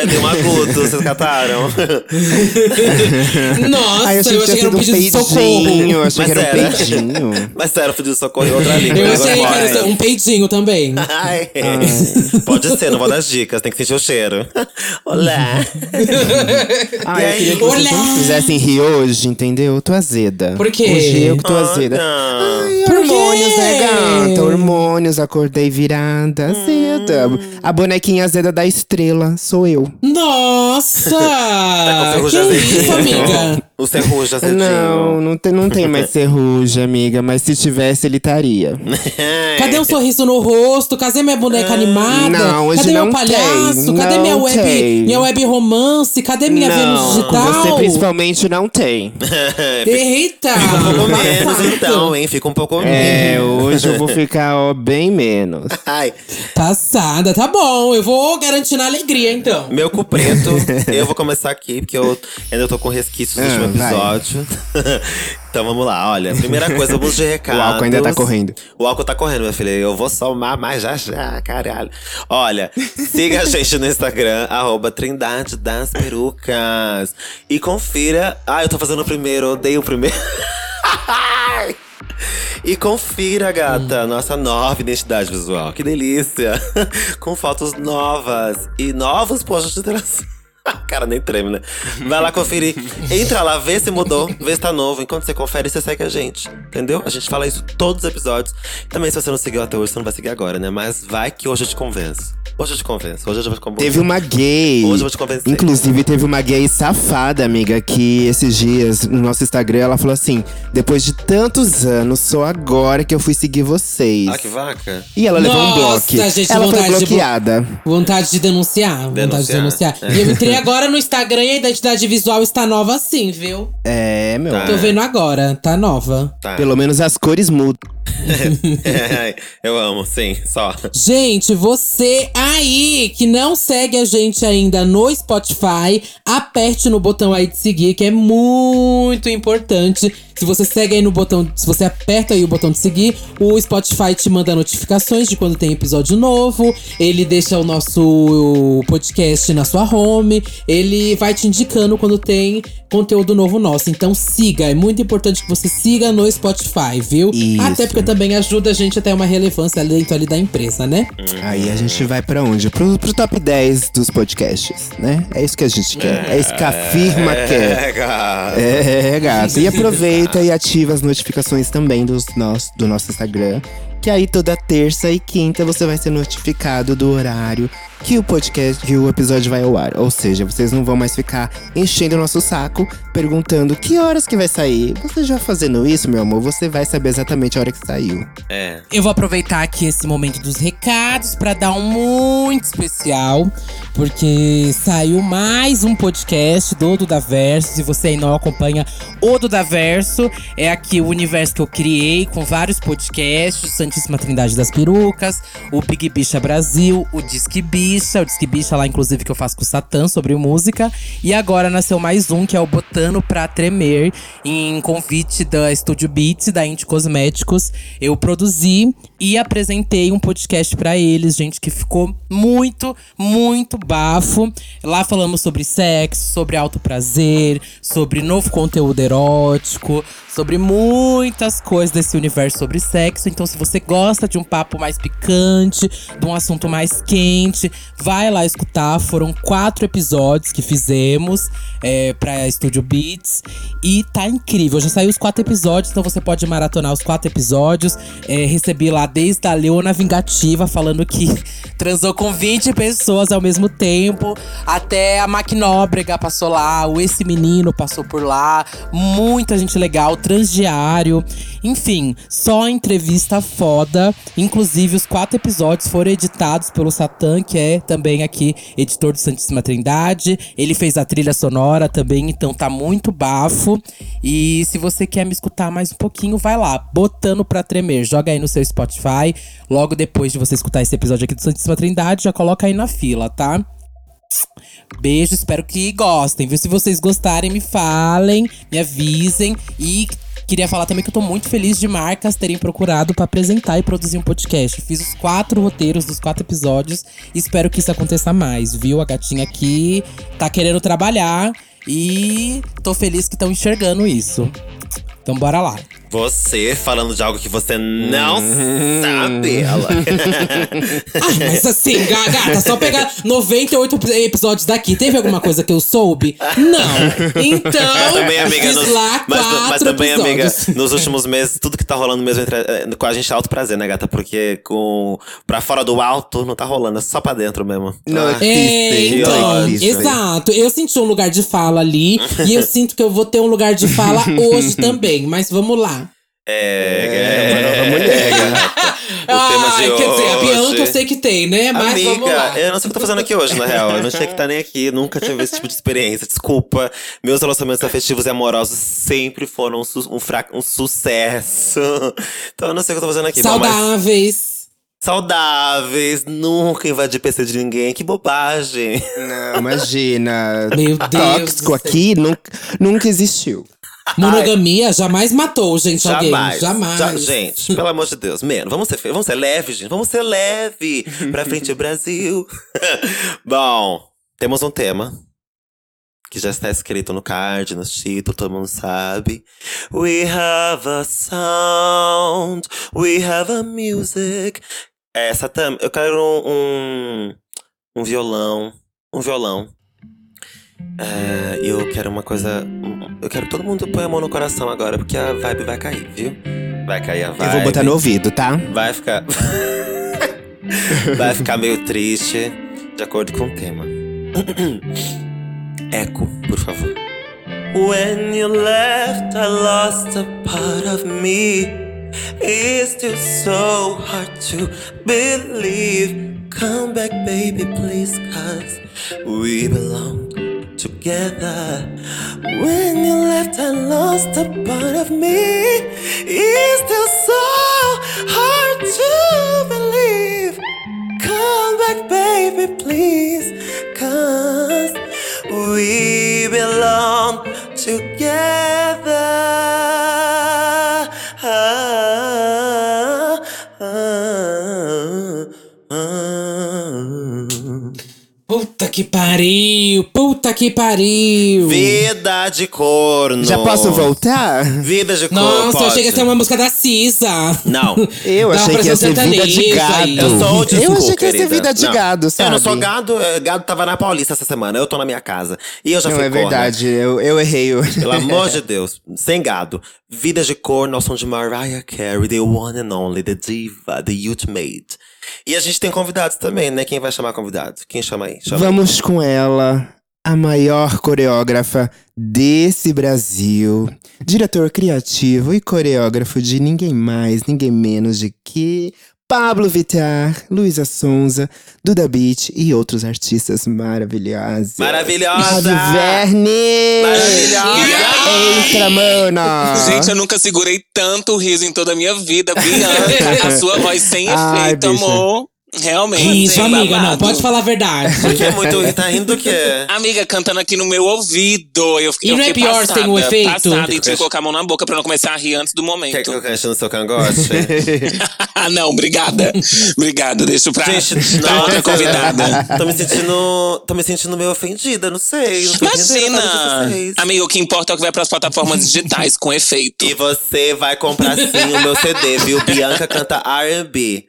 eu dei um agudo, vocês cataram? Nossa, Ai, eu achei eu que achei que era um um pedido de socorro. peidinho. Eu achei Mas que era um era. peidinho. Mas sério, pedido socorro em outra língua. Eu achei que era um peidinho também. Ai. Pode ser, não vou dar dicas, tem que sentir o cheiro. Olá! Ai, eu queria que vocês Olá! não me fizessem rir hoje, entendeu? Eu tô azeda. Por quê? Hoje eu que tô Ah, azeda. não. Ai, Por hormônios, quê? né, gata? Hormônios, acordei virada, azeda. Hum. A bonequinha azeda da estrela sou eu. Nossa! Tá que isso, amiga? O serruja azedinho. Não, não tem, não tem mais serruja, amiga. Mas se tivesse, ele estaria. Cadê um sorriso no rosto? Cadê minha boneca animada? Não, hoje Cadê não meu palhaço? tem, Cadê não minha web, tem. minha web romance? Cadê minha Vênus não, digital? com você principalmente não tem. Eita! Fica um pouco menos, então, hein? Fica um pouco menos. É, hoje eu vou ficar ó, bem menos. Ai, Passada, tá bom. Eu vou garantir na alegria, então. meu cu preto, eu vou começar aqui, porque eu ainda tô com resquícios do Ah. Episódio. então vamos lá, olha. Primeira coisa, vamos de recados. O álcool ainda tá correndo. O álcool tá correndo, minha filha. Eu vou somar mais já já, caralho. Olha, siga a gente no Instagram, arroba Trindade das Perucas. E confira. Ah, eu tô fazendo o primeiro, odeio o primeiro. E confira, gata, nossa nova identidade visual. Que delícia! Com fotos novas e novos postos de interação. Cara, nem treme, né? Vai lá conferir. Entra lá, vê se mudou, vê se tá novo. Enquanto você confere, você segue a gente. Entendeu? A gente fala isso todos os episódios. Também, se você não seguiu até hoje, você não vai seguir agora, né? Mas vai que hoje eu te convenço. Hoje eu te convenço. Hoje eu vou te convencer. Teve uma gay. Hoje eu vou te convencer. Inclusive, teve uma gay safada, amiga, que esses dias no nosso Instagram ela falou assim: depois de tantos anos, só agora que eu fui seguir vocês. Ah, que vaca. E ela levou um Nossa, bloco. gente, ela foi vontade de bloqueada. Vontade de denunciar. Vontade de Denunciar, denunciar. é. E eu entrei agora no Instagram e a identidade visual está nova assim, viu? É, meu. Tá. Tô vendo agora, tá nova. Tá. Pelo menos as cores mudam. eu amo, sim, só. Gente, você aí que não segue a gente ainda no Spotify, aperte no botão aí de seguir, que é muito importante. Se você segue aí no botão, se você aperta aí o botão de seguir, o Spotify te manda notificações de quando tem episódio novo. Ele deixa o nosso podcast na sua home. Ele vai te indicando quando tem conteúdo novo nosso. Então siga, é muito importante que você siga no Spotify, viu? Isso. Até porque também ajuda a gente a ter uma relevância dentro ali da empresa, né? Aí a gente vai pra onde? Pro, pro top 10 dos podcasts, né? É isso que a gente quer. É isso que a firma quer. É, cara. É, gato. E aproveita e ativa as notificações também dos nosso, do nosso Instagram. Que aí toda terça e quinta você vai ser notificado do horário que o podcast, que o episódio vai ao ar. Ou seja, vocês não vão mais ficar enchendo o nosso saco, perguntando que horas que vai sair. Você já fazendo isso, meu amor, você vai saber exatamente a hora que saiu. É. Eu vou aproveitar aqui esse momento dos recados para dar um muito especial, porque saiu mais um podcast do Duda Verso. Se você aí não acompanha o Duda Verso, é aqui o universo que eu criei com vários podcasts, Santíssima Trindade das Perucas, o Big Bicha Brasil, o Disque Bicha, o Disque Bicha lá inclusive que eu faço com o Satã sobre música, e agora nasceu mais um que é o Botano pra Tremer, em convite da Studio Beats da Indie Cosméticos. Eu produzi e apresentei um podcast pra eles, gente, que ficou muito, muito bafo. Lá falamos sobre sexo, sobre alto prazer, sobre novo conteúdo erótico, sobre muitas coisas desse universo sobre sexo. Então, se você gosta de um papo mais picante, de um assunto mais quente, vai lá escutar. Foram quatro episódios que fizemos é, pra Studio Beats. E tá incrível. Já saiu os quatro episódios, então você pode maratonar os quatro episódios. É, recebi lá desde a Leona Vingativa falando que transou com 20 pessoas ao mesmo tempo. Até a Maquinóbrega passou lá, o Esse Menino passou por lá. Muita gente legal, Transdiário. Enfim, só entrevista foda. Inclusive, os quatro episódios foram editados pelo Satã, que é também aqui editor do Santíssima Trindade. Ele fez a trilha sonora também, então tá muito bafo. E se você quer me escutar mais um pouquinho, vai lá, botando pra tremer. Joga aí no seu Spotify. Logo depois de você escutar esse episódio aqui do Santíssima Trindade, já coloca aí na fila, tá? Beijo, espero que gostem? Se vocês gostarem, me falem, me avisem. E queria falar também que eu tô muito feliz de marcas terem procurado pra apresentar e produzir um podcast. Fiz os quatro roteiros dos quatro episódios e espero que isso aconteça mais, viu? A gatinha aqui tá querendo trabalhar e tô feliz que estão enxergando isso. Então bora lá. Você falando de algo que você não sabe, ela. Ah, mas assim, ga- gata, só pegar 98 episódios daqui. Teve alguma coisa que eu soube? Não. Então, Mas também, amiga, fiz nos, lá mas, quatro mas também, amiga, episódios. nos últimos meses, tudo que tá rolando mesmo entre, eh, com a gente é alto prazer, né, gata? Porque com, pra fora do alto não tá rolando, é só pra dentro mesmo. Não, Ah, é É, Triste, então, exato. Eu senti um lugar de fala ali e eu sinto que eu vou ter um lugar de fala hoje também. Mas vamos lá. É, uma nova mulher, gata. O tema de Ai, quer dizer, a hoje- Bianca eu sei que tem, né? Mas Amiga, vamos lá. eu não sei o que eu tô fazendo aqui hoje, na real. Eu não tinha que estar nem aqui, nunca tive esse tipo de experiência. Desculpa. Meus relacionamentos afetivos e amorosos sempre foram um, su- um, um sucesso. Então eu não sei o que eu tô fazendo aqui. bom, mas- Saudáveis. Saudáveis, nunca invadir PC de ninguém, que bobagem. Não, imagina. Meu Deus Tóxico aqui nunca, nunca existiu. Monogamia jamais matou, gente, alguém. Jamais. Jamais. Já- gente, pelo amor de Deus. Menos, vamos ser, vamos ser leve, gente. Vamos ser leve. pra frente, Brasil. Bom, temos um tema. Que já está escrito no card, no título, todo mundo sabe. We have a sound, we have a music. Essa tam, eu quero um, um, um violão, um violão. É, E eu quero uma coisa. Eu quero que todo mundo põe a mão no coração agora, porque a vibe vai cair, viu? Vai cair a vibe. Eu vou botar no ouvido, tá? Vai ficar. vai ficar meio triste, de acordo com o tema. Eco, por favor. When you left, I lost a part of me. It's still so hard to believe. Come back, baby, please, cause we belong together. When you left, I lost a part of me. It's still so hard to believe. Come back, baby, please, cause we belong together. Ah, ah, ah. Puta que pariu! Puta que pariu! Vida de corno. Já posso voltar? Vida de corno. Nossa, eu pode. achei que ia ser uma música da Cisa. Não. Eu achei uma que ia ser vida de gado. Eu sou old Eu achei que ia ser vida de Não, gado, sabe? Eu não sou gado, é, gado tava na Paulista essa semana. Eu tô na minha casa. E eu já Não, fui é verdade. Eu, eu errei. Pelo amor de Deus. Sem gado. Vida de corno ao som de Mariah Carey, the one and only, the diva, the ultimate. E a gente tem convidados também, né? Quem vai chamar convidado? Quem chama aí? Chama. Vamos com ela, a maior coreógrafa desse Brasil. Diretor criativo e coreógrafo de ninguém mais, ninguém menos de que Pablo Vittar, Luísa Sonza, Duda Beat e outros artistas maravilhosos. Maravilhosa! Verne! Maravilhosa! Entra, mana! Gente, eu nunca segurei tanto riso em toda a minha vida. Bianca, a sua voz sem Ai, efeito, bicha. amor. Realmente. Isso, amiga, não, babado. pode falar a verdade. Que é muito. Tá rindo do quê? Amiga, cantando aqui no meu ouvido. Eu, fiquei- E eu não é pior passada, tem um efeito? Passada, e tinha que colocar a mão na boca pra não começar a rir antes do Quer momento. que eu cante no seu cangote? Ah, não, obrigada. obrigada, deixa pra, Gente, pra não, outra convidada. Tô me sentindo. Tô me sentindo meio ofendida, não sei. Não Imagina! vocês. Amigo, o que importa é o que vai pras plataformas digitais com efeito. E você vai comprar sim o meu CD, viu? Bianca canta RB.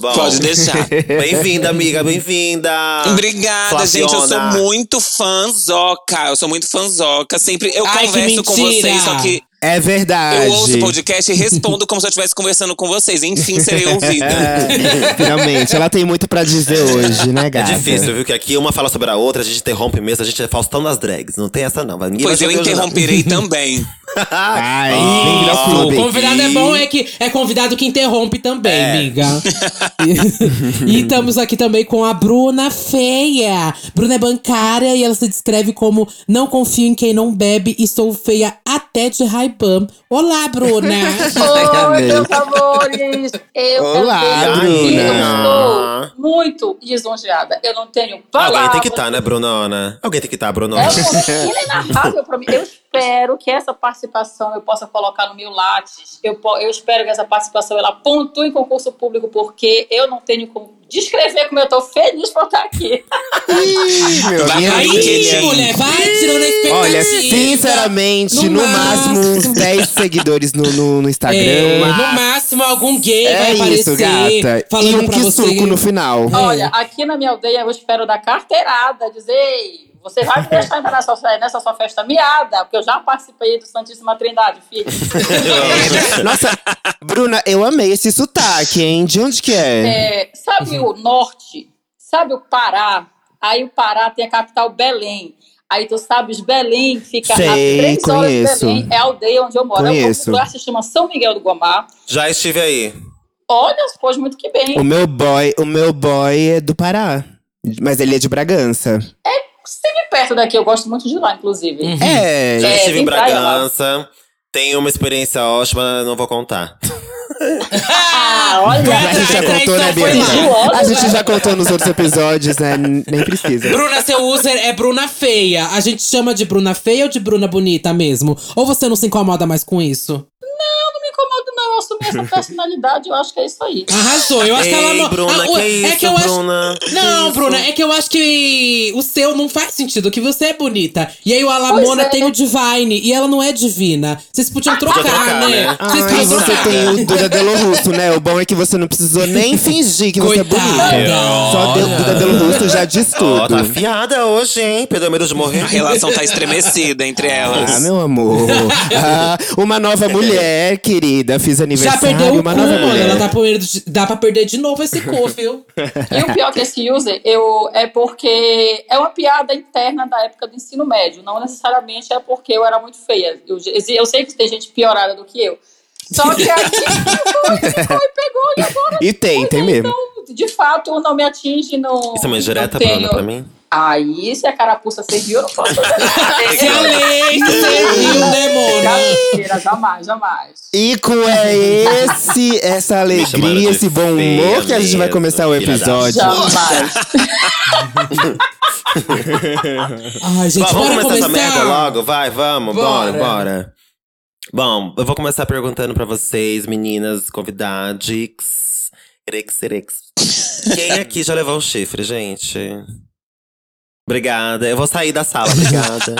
Bom, Pode deixar. Bem-vinda, amiga, bem-vinda. Obrigada, gente. Eu sou muito fãzoca. Eu sou muito fãzoca. Sempre eu Ai, que converso com vocês, só que É verdade. eu ouço o podcast e respondo como se eu estivesse conversando com vocês. Enfim, serei ouvida. É, finalmente, ela tem muito pra dizer hoje, né, É gata? difícil, viu? Que aqui uma fala sobre a outra, a gente interrompe mesmo, a gente é Faustão das drags. Não tem essa, não. Ninguém Pois eu hoje, não. interromperei também. Ai, ao O convidado é bom, é que é convidado que interrompe também, É. amiga. e, estamos aqui também com a Bruna Feia. Bruna é bancária e ela se descreve como não confio em quem não bebe e sou feia até de Ray-Ban. Olá, Bruna! Oi, meus amores! Eu Olá, também Bruna. estou muito lisonjeada. Eu não tenho palavras. Alguém tem que estar, né, Brunona? Alguém tem que estar, Brunona. É um momento inenarrável pra mim. Eu espero que essa participação eu possa colocar no meu Lattes. Eu, eu espero que essa participação ela pontue em concurso público, porque eu não tenho como descrever como eu tô feliz por estar aqui. Ih, meu Vai filha. querida. mulher, vai tirando a expectativa. Olha, sinceramente, no, No máximo uns 10 seguidores no, no, no Instagram. É, no máximo, algum gay vai É isso, aparecer gata. falando e um que você. suco no final. Olha, aqui na minha aldeia eu espero dar carteirada, dizer, "Ei, você vai me deixar entrar nessa, sua- nessa sua festa miada, porque eu já participei do Santíssima Trindade, filho. Nossa, Bruna, eu amei esse sotaque, hein? De onde que é? É, sabe o norte? Sabe o Pará? Aí o Pará tem a capital Belém. Aí tu sabes, Belém fica Sei, a três horas conheço. de Belém. É a aldeia onde eu moro. Conheço. É um lugar que se chama São Miguel do Gomar. Já estive aí. Olha, pois muito que bem. O meu boy, o meu boy é do Pará. Mas ele é de Bragança. Perto daqui, eu gosto muito de lá, inclusive. É. Já É, estive em. Bragança. Tenho uma experiência ótima, não vou contar. Ah, olha. A gente já contou, né, Bianca? A gente já contou nos outros episódios, né? Nem precisa. Bruna, seu user é Bruna Feia. A gente chama de Bruna Feia ou de Bruna Bonita mesmo? Ou você não se incomoda mais com isso? Não me incomodo, não. Eu assumi essa personalidade, eu acho que é isso aí. Arrasou. Eu acho que ela Ei, não. Bruna, Ah, o- que é isso, que eu acho. Bruna? Não, Que isso? Bruna, é que eu acho que o seu não faz sentido, que você é bonita. E aí o Alamona é. tem o Divine e ela não é divina. Vocês podiam trocar, trocar, né? né? Vocês Ai, podiam você trocar. tem o Duda Delo Russo, né? O bom é que você não precisou nem fingir que você é Coitada. bonita. Só Del- Duda Delo Russo já diz Ó, tudo. tá afiada hoje, hein? Perdeu medo de morrer. A relação tá estremecida entre elas. Ah, meu amor. Ah, uma nova mulher, querida. Fiz Já aniversário, perdeu o cu, mano. Ela tá perdendo, dá pra perder de novo esse cu, viu? E o pior que esse user eu, é porque é uma piada interna da época do ensino médio. Não necessariamente é porque eu era muito feia. Eu, eu sei que tem gente piorada do que eu. Só que aí foi, ficou e pegou e agora. E tem, tem mesmo. Então, de fato, não me atinge. Não, Isso é uma indireta, Bruna, pra mim? Aí, se a carapuça serviu, eu não posso. Se a lei serviu, né, mona? Mentira, jamais, jamais. E com é esse, essa alegria, esse bom humor que a gente vai começar o episódio. Jamais. Ai, gente, Vamos bora começar começar. essa merda logo? Vai, vamos, bora, Bora. bora. Bom, eu vou começar perguntando pra vocês, meninas, convidados. Erex, erex. Quem aqui já levou um chifre, gente? Obrigada. Eu vou sair da sala, obrigada.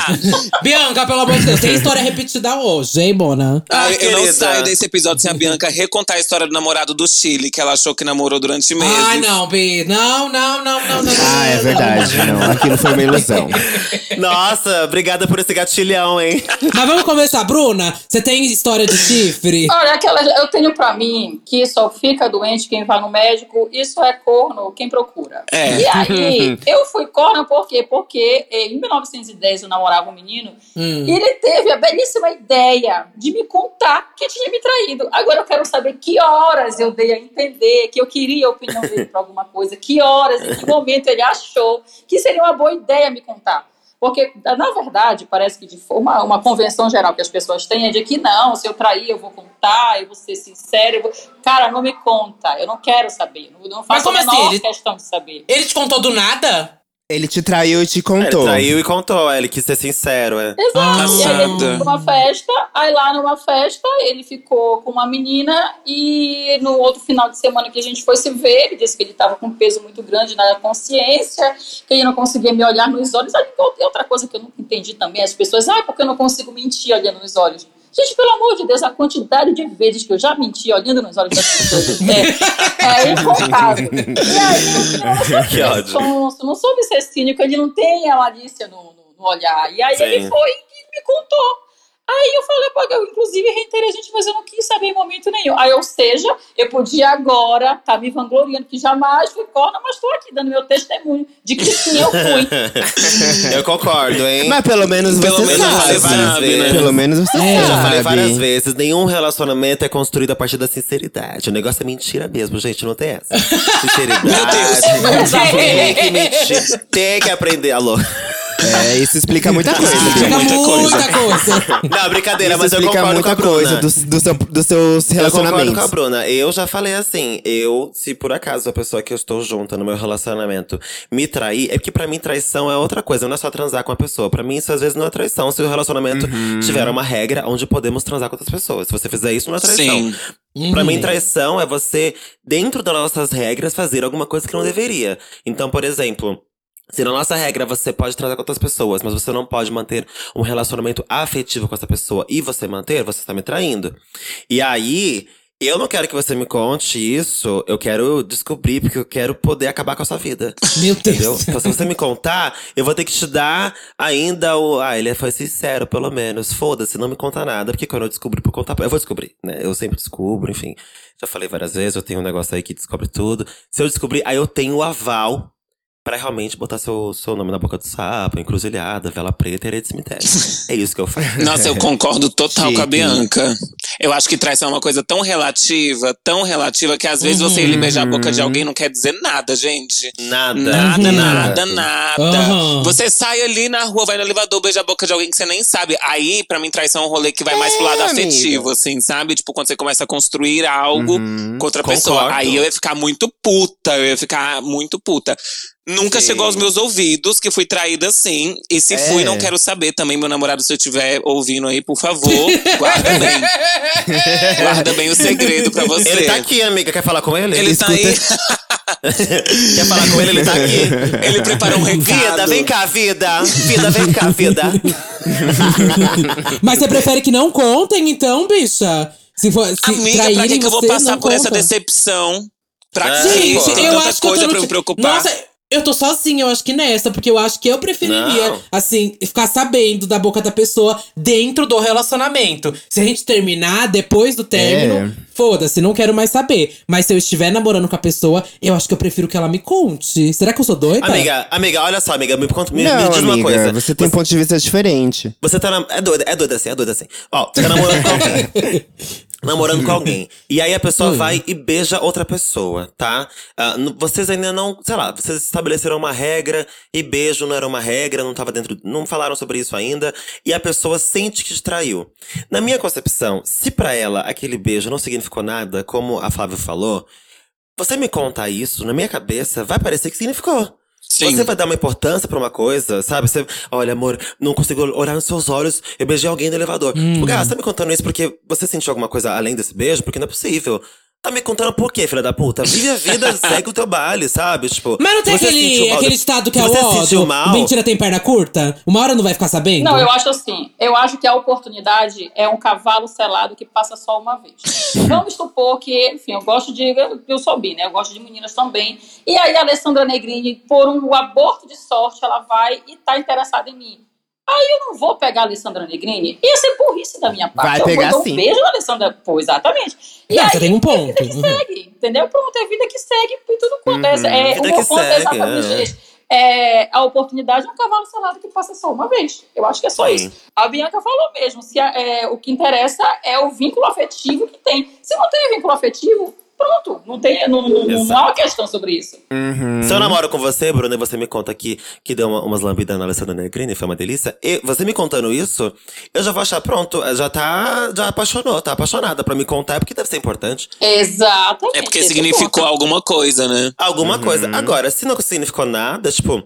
Bianca, pelo amor de Deus, tem história repetida hoje, hein, Mona? Ah, Ah, eu não querida. saio desse episódio sem a Bianca recontar a história do namorado do Chile, que ela achou que namorou durante meses. Ai, não, Bi. Não, não, não, não, não. Ah, é não, verdade. Não, aquilo foi uma ilusão. Nossa, obrigada por esse gatilhão, hein? Mas vamos começar, Bruna. Você tem história de chifre? Olha, aquela, eu tenho pra mim que só fica doente quem vai no médico, isso é corno quem procura. É. E aí, eu fui corno por quê? Porque eh, em 1910 eu namorava um menino Hum. e ele teve a belíssima ideia de me contar que tinha me traído. Agora eu quero saber que horas eu dei a entender que eu queria a opinião dele pra alguma coisa, que horas, em que momento ele achou que seria uma boa ideia me contar. Porque, na verdade, parece que de forma, uma convenção geral que as pessoas têm é de que não, se eu trair, eu vou contar, eu vou ser sincero. Vou... Cara, não me conta, eu não quero saber. Não, não faço como a menor assim? Ele- questão de saber. Ele te contou do nada? Ele te traiu e te Ele contou. traiu e contou, ele quis ser sincero, é. Exato. Ah, e aí ele foi pra uma festa, aí lá numa festa ele ficou com uma menina e no outro final de semana que a gente foi se ver, ele disse que ele estava com um peso muito grande na consciência, que ele não conseguia me olhar nos olhos. Aí e outra coisa que eu nunca entendi também, as pessoas, ah, porque eu não consigo mentir olhando nos olhos. Gente, pelo amor de Deus, a quantidade de vezes que eu já menti olhando nos olhos das pessoas é, é incontável. E aí, Que eu ódio. sonso, não soube ser cínico, ele não tem a malícia no, no- no olhar. E aí Sim. ele foi e me contou. Aí eu falei, pô, eu inclusive reiterei a gente, mas eu não quis saber em momento nenhum. Aí, ou seja, eu podia agora estar me vangloriando que jamais fui corna, mas estou aqui dando meu testemunho de que sim, eu fui. Eu concordo, hein? Mas pelo menos Pelo você menos sabe. sabe, né? Pelo menos você É. Eu já falei sabe. várias vezes, nenhum relacionamento é construído a partir da sinceridade. O negócio é mentira mesmo, gente, não tem essa. Sinceridade. tem que mentir. Tem que aprender. Alô. É, isso explica muita coisa. Explica Bia. muita muita coisa. Não, brincadeira, Isso mas eu explica concordo com muita a Bruna. coisa dos, do seu- dos seus Eu concordo com a relacionamentos. Bruna. Eu já falei assim, eu, se por acaso a pessoa que eu estou junta no meu relacionamento me trair, é porque pra mim traição é outra coisa, não é só transar com a pessoa. Pra mim isso às vezes não é traição, se o relacionamento Uhum. tiver uma regra onde podemos transar com outras pessoas. Se você fizer isso, não é traição. Sim. Pra Uhum. mim, traição é você, dentro das nossas regras, fazer alguma coisa que não deveria. Então, por exemplo. Se na nossa regra você pode transar com outras pessoas, mas você não pode manter um relacionamento afetivo com essa pessoa e você manter, você está me traindo. E aí, eu não quero que você me conte isso, eu quero descobrir, porque eu quero poder acabar com a sua vida. Meu Entendeu? Deus. Então, se você me contar, eu vou ter que te dar ainda o. Ah, ele foi sincero, pelo menos. Foda-se, não me conta nada. Porque quando eu descobrir por conta. Eu vou descobrir, né? Eu sempre descubro, enfim. Já falei várias vezes, eu tenho um negócio aí que descobre tudo. Se eu descobrir, aí eu tenho o aval pra realmente botar seu, seu nome na boca do sapo, encruzilhada, vela preta e areia de cemitério. é isso que eu faço. Nossa, eu concordo total com a Chique. Bianca. Eu acho que traição é uma coisa tão relativa, tão relativa, que às vezes você ir beijar a boca de alguém não quer dizer nada, gente. Nada. Nada, Uhum. nada, nada. Uhum. Você sai ali na rua, vai no elevador, beija a boca de alguém que você nem sabe. Aí, pra mim, traição é um rolê que vai mais pro lado É, amiga. afetivo, assim, sabe? Tipo, quando você começa a construir algo Uhum. com outra Concordo. pessoa. Aí eu ia ficar muito puta, eu ia ficar muito puta. Nunca Sim. chegou aos meus ouvidos que fui traída assim. E se fui, É. não quero saber também. Meu namorado, se eu estiver ouvindo aí, por favor, guarda bem. guarda bem o segredo pra você. Ele tá aqui, amiga. Quer falar com ele? Ele tá aí. Quer falar com ele? Ele tá aqui. Ele preparou um recado. Vida, vem cá, vida. Vida, vem cá, vida. Mas você prefere que não contem, então, bicha? Se for, se Amiga, pra que, que eu vou passar por essa conta. decepção? Pra É, quê? Gente, Tem eu acho que eu coisa tô pra me preocupar. Nossa, eu tô sozinha, eu acho que nessa, porque eu acho que eu preferiria, Não. assim, ficar sabendo da boca da pessoa dentro do relacionamento. Se a gente terminar depois do término, É. foda-se, não quero mais saber. Mas se eu estiver namorando com a pessoa, eu acho que eu prefiro que ela me conte. Será que eu sou doida? Amiga, amiga, olha só, amiga, me, conta, me, não, me diz uma amiga, coisa. você tem um ponto de vista diferente. Você tá na, é doida, é doida assim, é doida assim. Ó, você tá namorando com alguém. Namorando com alguém. E aí a pessoa vai e beija outra pessoa, tá? N- vocês ainda não, sei lá, vocês estabeleceram uma regra e beijo não era uma regra, não tava dentro, não falaram sobre isso ainda. E a pessoa sente que te traiu. Na minha concepção, se pra ela aquele beijo não significou nada, como a Flávia falou, você me contar isso, na minha cabeça, vai parecer que significou. Sim. Você vai dar uma importância pra uma coisa, sabe? Você, olha, amor, não consigo olhar nos seus olhos, eu beijei alguém no elevador. Tipo, Gá, você tá me contando isso porque você sentiu alguma coisa além desse beijo? Porque não é possível. Tá me contando por quê, filha da puta? Vive a vida, segue o teu baile, sabe? Tipo, Mas não tem você aquele, mal- aquele estado que se é o você ó, sentiu do mal, mentira tem perna curta? Uma hora não vai ficar sabendo? Não, eu acho assim. Eu acho que a oportunidade é um cavalo selado que passa só uma vez. Vamos supor que, enfim, eu gosto de. Eu, eu sou bi, né? Eu gosto de meninas também. E aí a Alessandra Negrini, por um aborto de sorte, ela vai e tá interessada em mim. Aí eu não vou pegar a Alessandra Negrini. Ia ser burrice da minha parte. Vai eu pegar vou dar sim. um beijo na Alessandra. Pô, exatamente. E Não, aí, você tem um é ponto. vida que Uhum. segue, entendeu? Pronto, é vida que segue e tudo acontece. Uhum, é, o meu ponto é exatamente é. esse. É, a oportunidade é um cavalo selado que passa só uma vez. Eu acho que é só Sim. isso. A Bianca falou mesmo. Se a- é, o que interessa é o vínculo afetivo que tem. Se não tem vínculo afetivo, pronto. Não, tem, não, não, não há uma questão sobre isso. Uhum. Se eu namoro com você, Bruno, e você me conta que, que deu uma- umas lambidas na Alessandra Negrini, foi uma delícia. E você me contando isso, eu já vou achar, pronto, já tá, já apaixonou, tá apaixonada pra me contar, porque deve ser importante. Exatamente. É porque esse significou alguma coisa, né? Alguma coisa. Agora, se não significou nada, tipo.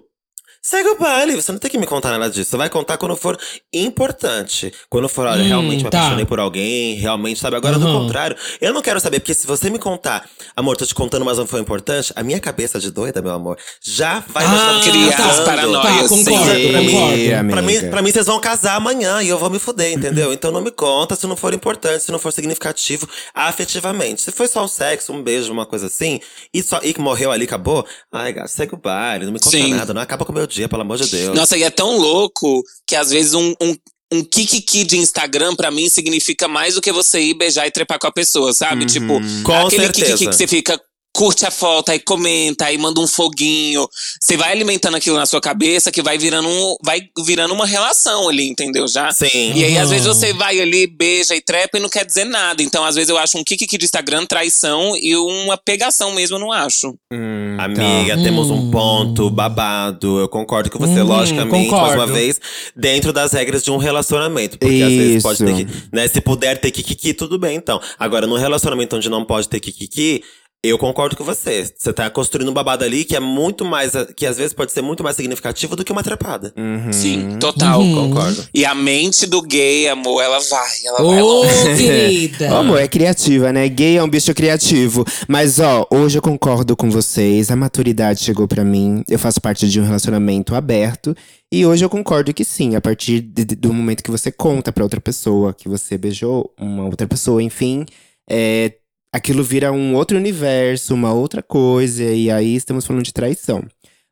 Segue o baile, você não tem que me contar nada disso. Você vai contar quando for importante. Quando for, olha, Hum, realmente me tá. apaixonei por alguém, realmente, sabe? Agora, do Uhum. contrário, eu não quero saber, porque se você me contar, amor, tô te contando, mas não foi importante, a minha cabeça de doida, meu amor, já vai Ah, criar tá. as paranoias, Tá, concordo, Sim. Pra mim, amiga. pra mim, vocês vão casar amanhã e eu vou me fuder, entendeu? Então não me conta se não for importante, se não for significativo afetivamente. Se foi só um sexo, um beijo, uma coisa assim, e só e que morreu ali, acabou, ai, gato, segue o baile, não me conta Sim. nada, não acaba com o meu dia, pelo amor de Deus. Nossa, e é tão louco que às vezes um, um, um kikiki de Instagram, pra mim, significa mais do que você ir beijar e trepar com a pessoa, sabe? Tipo, Com aquele certeza. kikiki que você fica. Curte a foto, aí comenta, aí manda um foguinho. Você vai alimentando aquilo na sua cabeça que vai virando, um, vai virando uma relação ali, entendeu? Já. Sim. E aí, às vezes, Uhum. você vai ali, beija e trepa e não quer dizer nada. Então, às vezes, eu acho um kikiki de Instagram traição e uma pegação mesmo, eu não acho. Hum, tá. Amiga, temos um ponto babado. Eu concordo com você, Hum, logicamente, mais concordo. uma vez, dentro das regras de um relacionamento. Porque às vezes pode ter Isso. que. Né, se puder ter kikiki, tudo bem, então. Agora, num relacionamento onde não pode ter kikiki. Eu concordo com você. Você tá construindo um babado ali que é muito mais. que às vezes pode ser muito mais significativo do que uma trepada. Uhum. Sim, total. Concordo. E a mente do gay, amor, ela vai, ela vai Ô, longe. querida. Ô, amor, é criativa, né? Gay é um bicho criativo. Mas, ó, hoje eu concordo com vocês. A maturidade chegou pra mim. Eu faço parte de um relacionamento aberto. E hoje eu concordo que sim, a partir de- de- do momento que você conta pra outra pessoa que você beijou uma outra pessoa, enfim, é, aquilo vira um outro universo, uma outra coisa. E aí estamos falando de traição.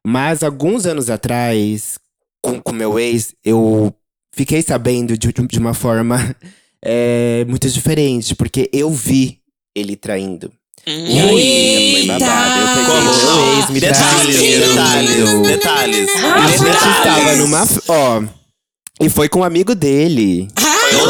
Mas alguns anos atrás, com o meu ex, eu fiquei sabendo de, de uma forma é, muito diferente, porque eu vi ele traindo. E aí, foi babado. Eu peguei Como? meu ex, me Detalhes, traiu. detalhes, detalhes. A gente estava numa. Ó. E foi com um amigo dele. Eu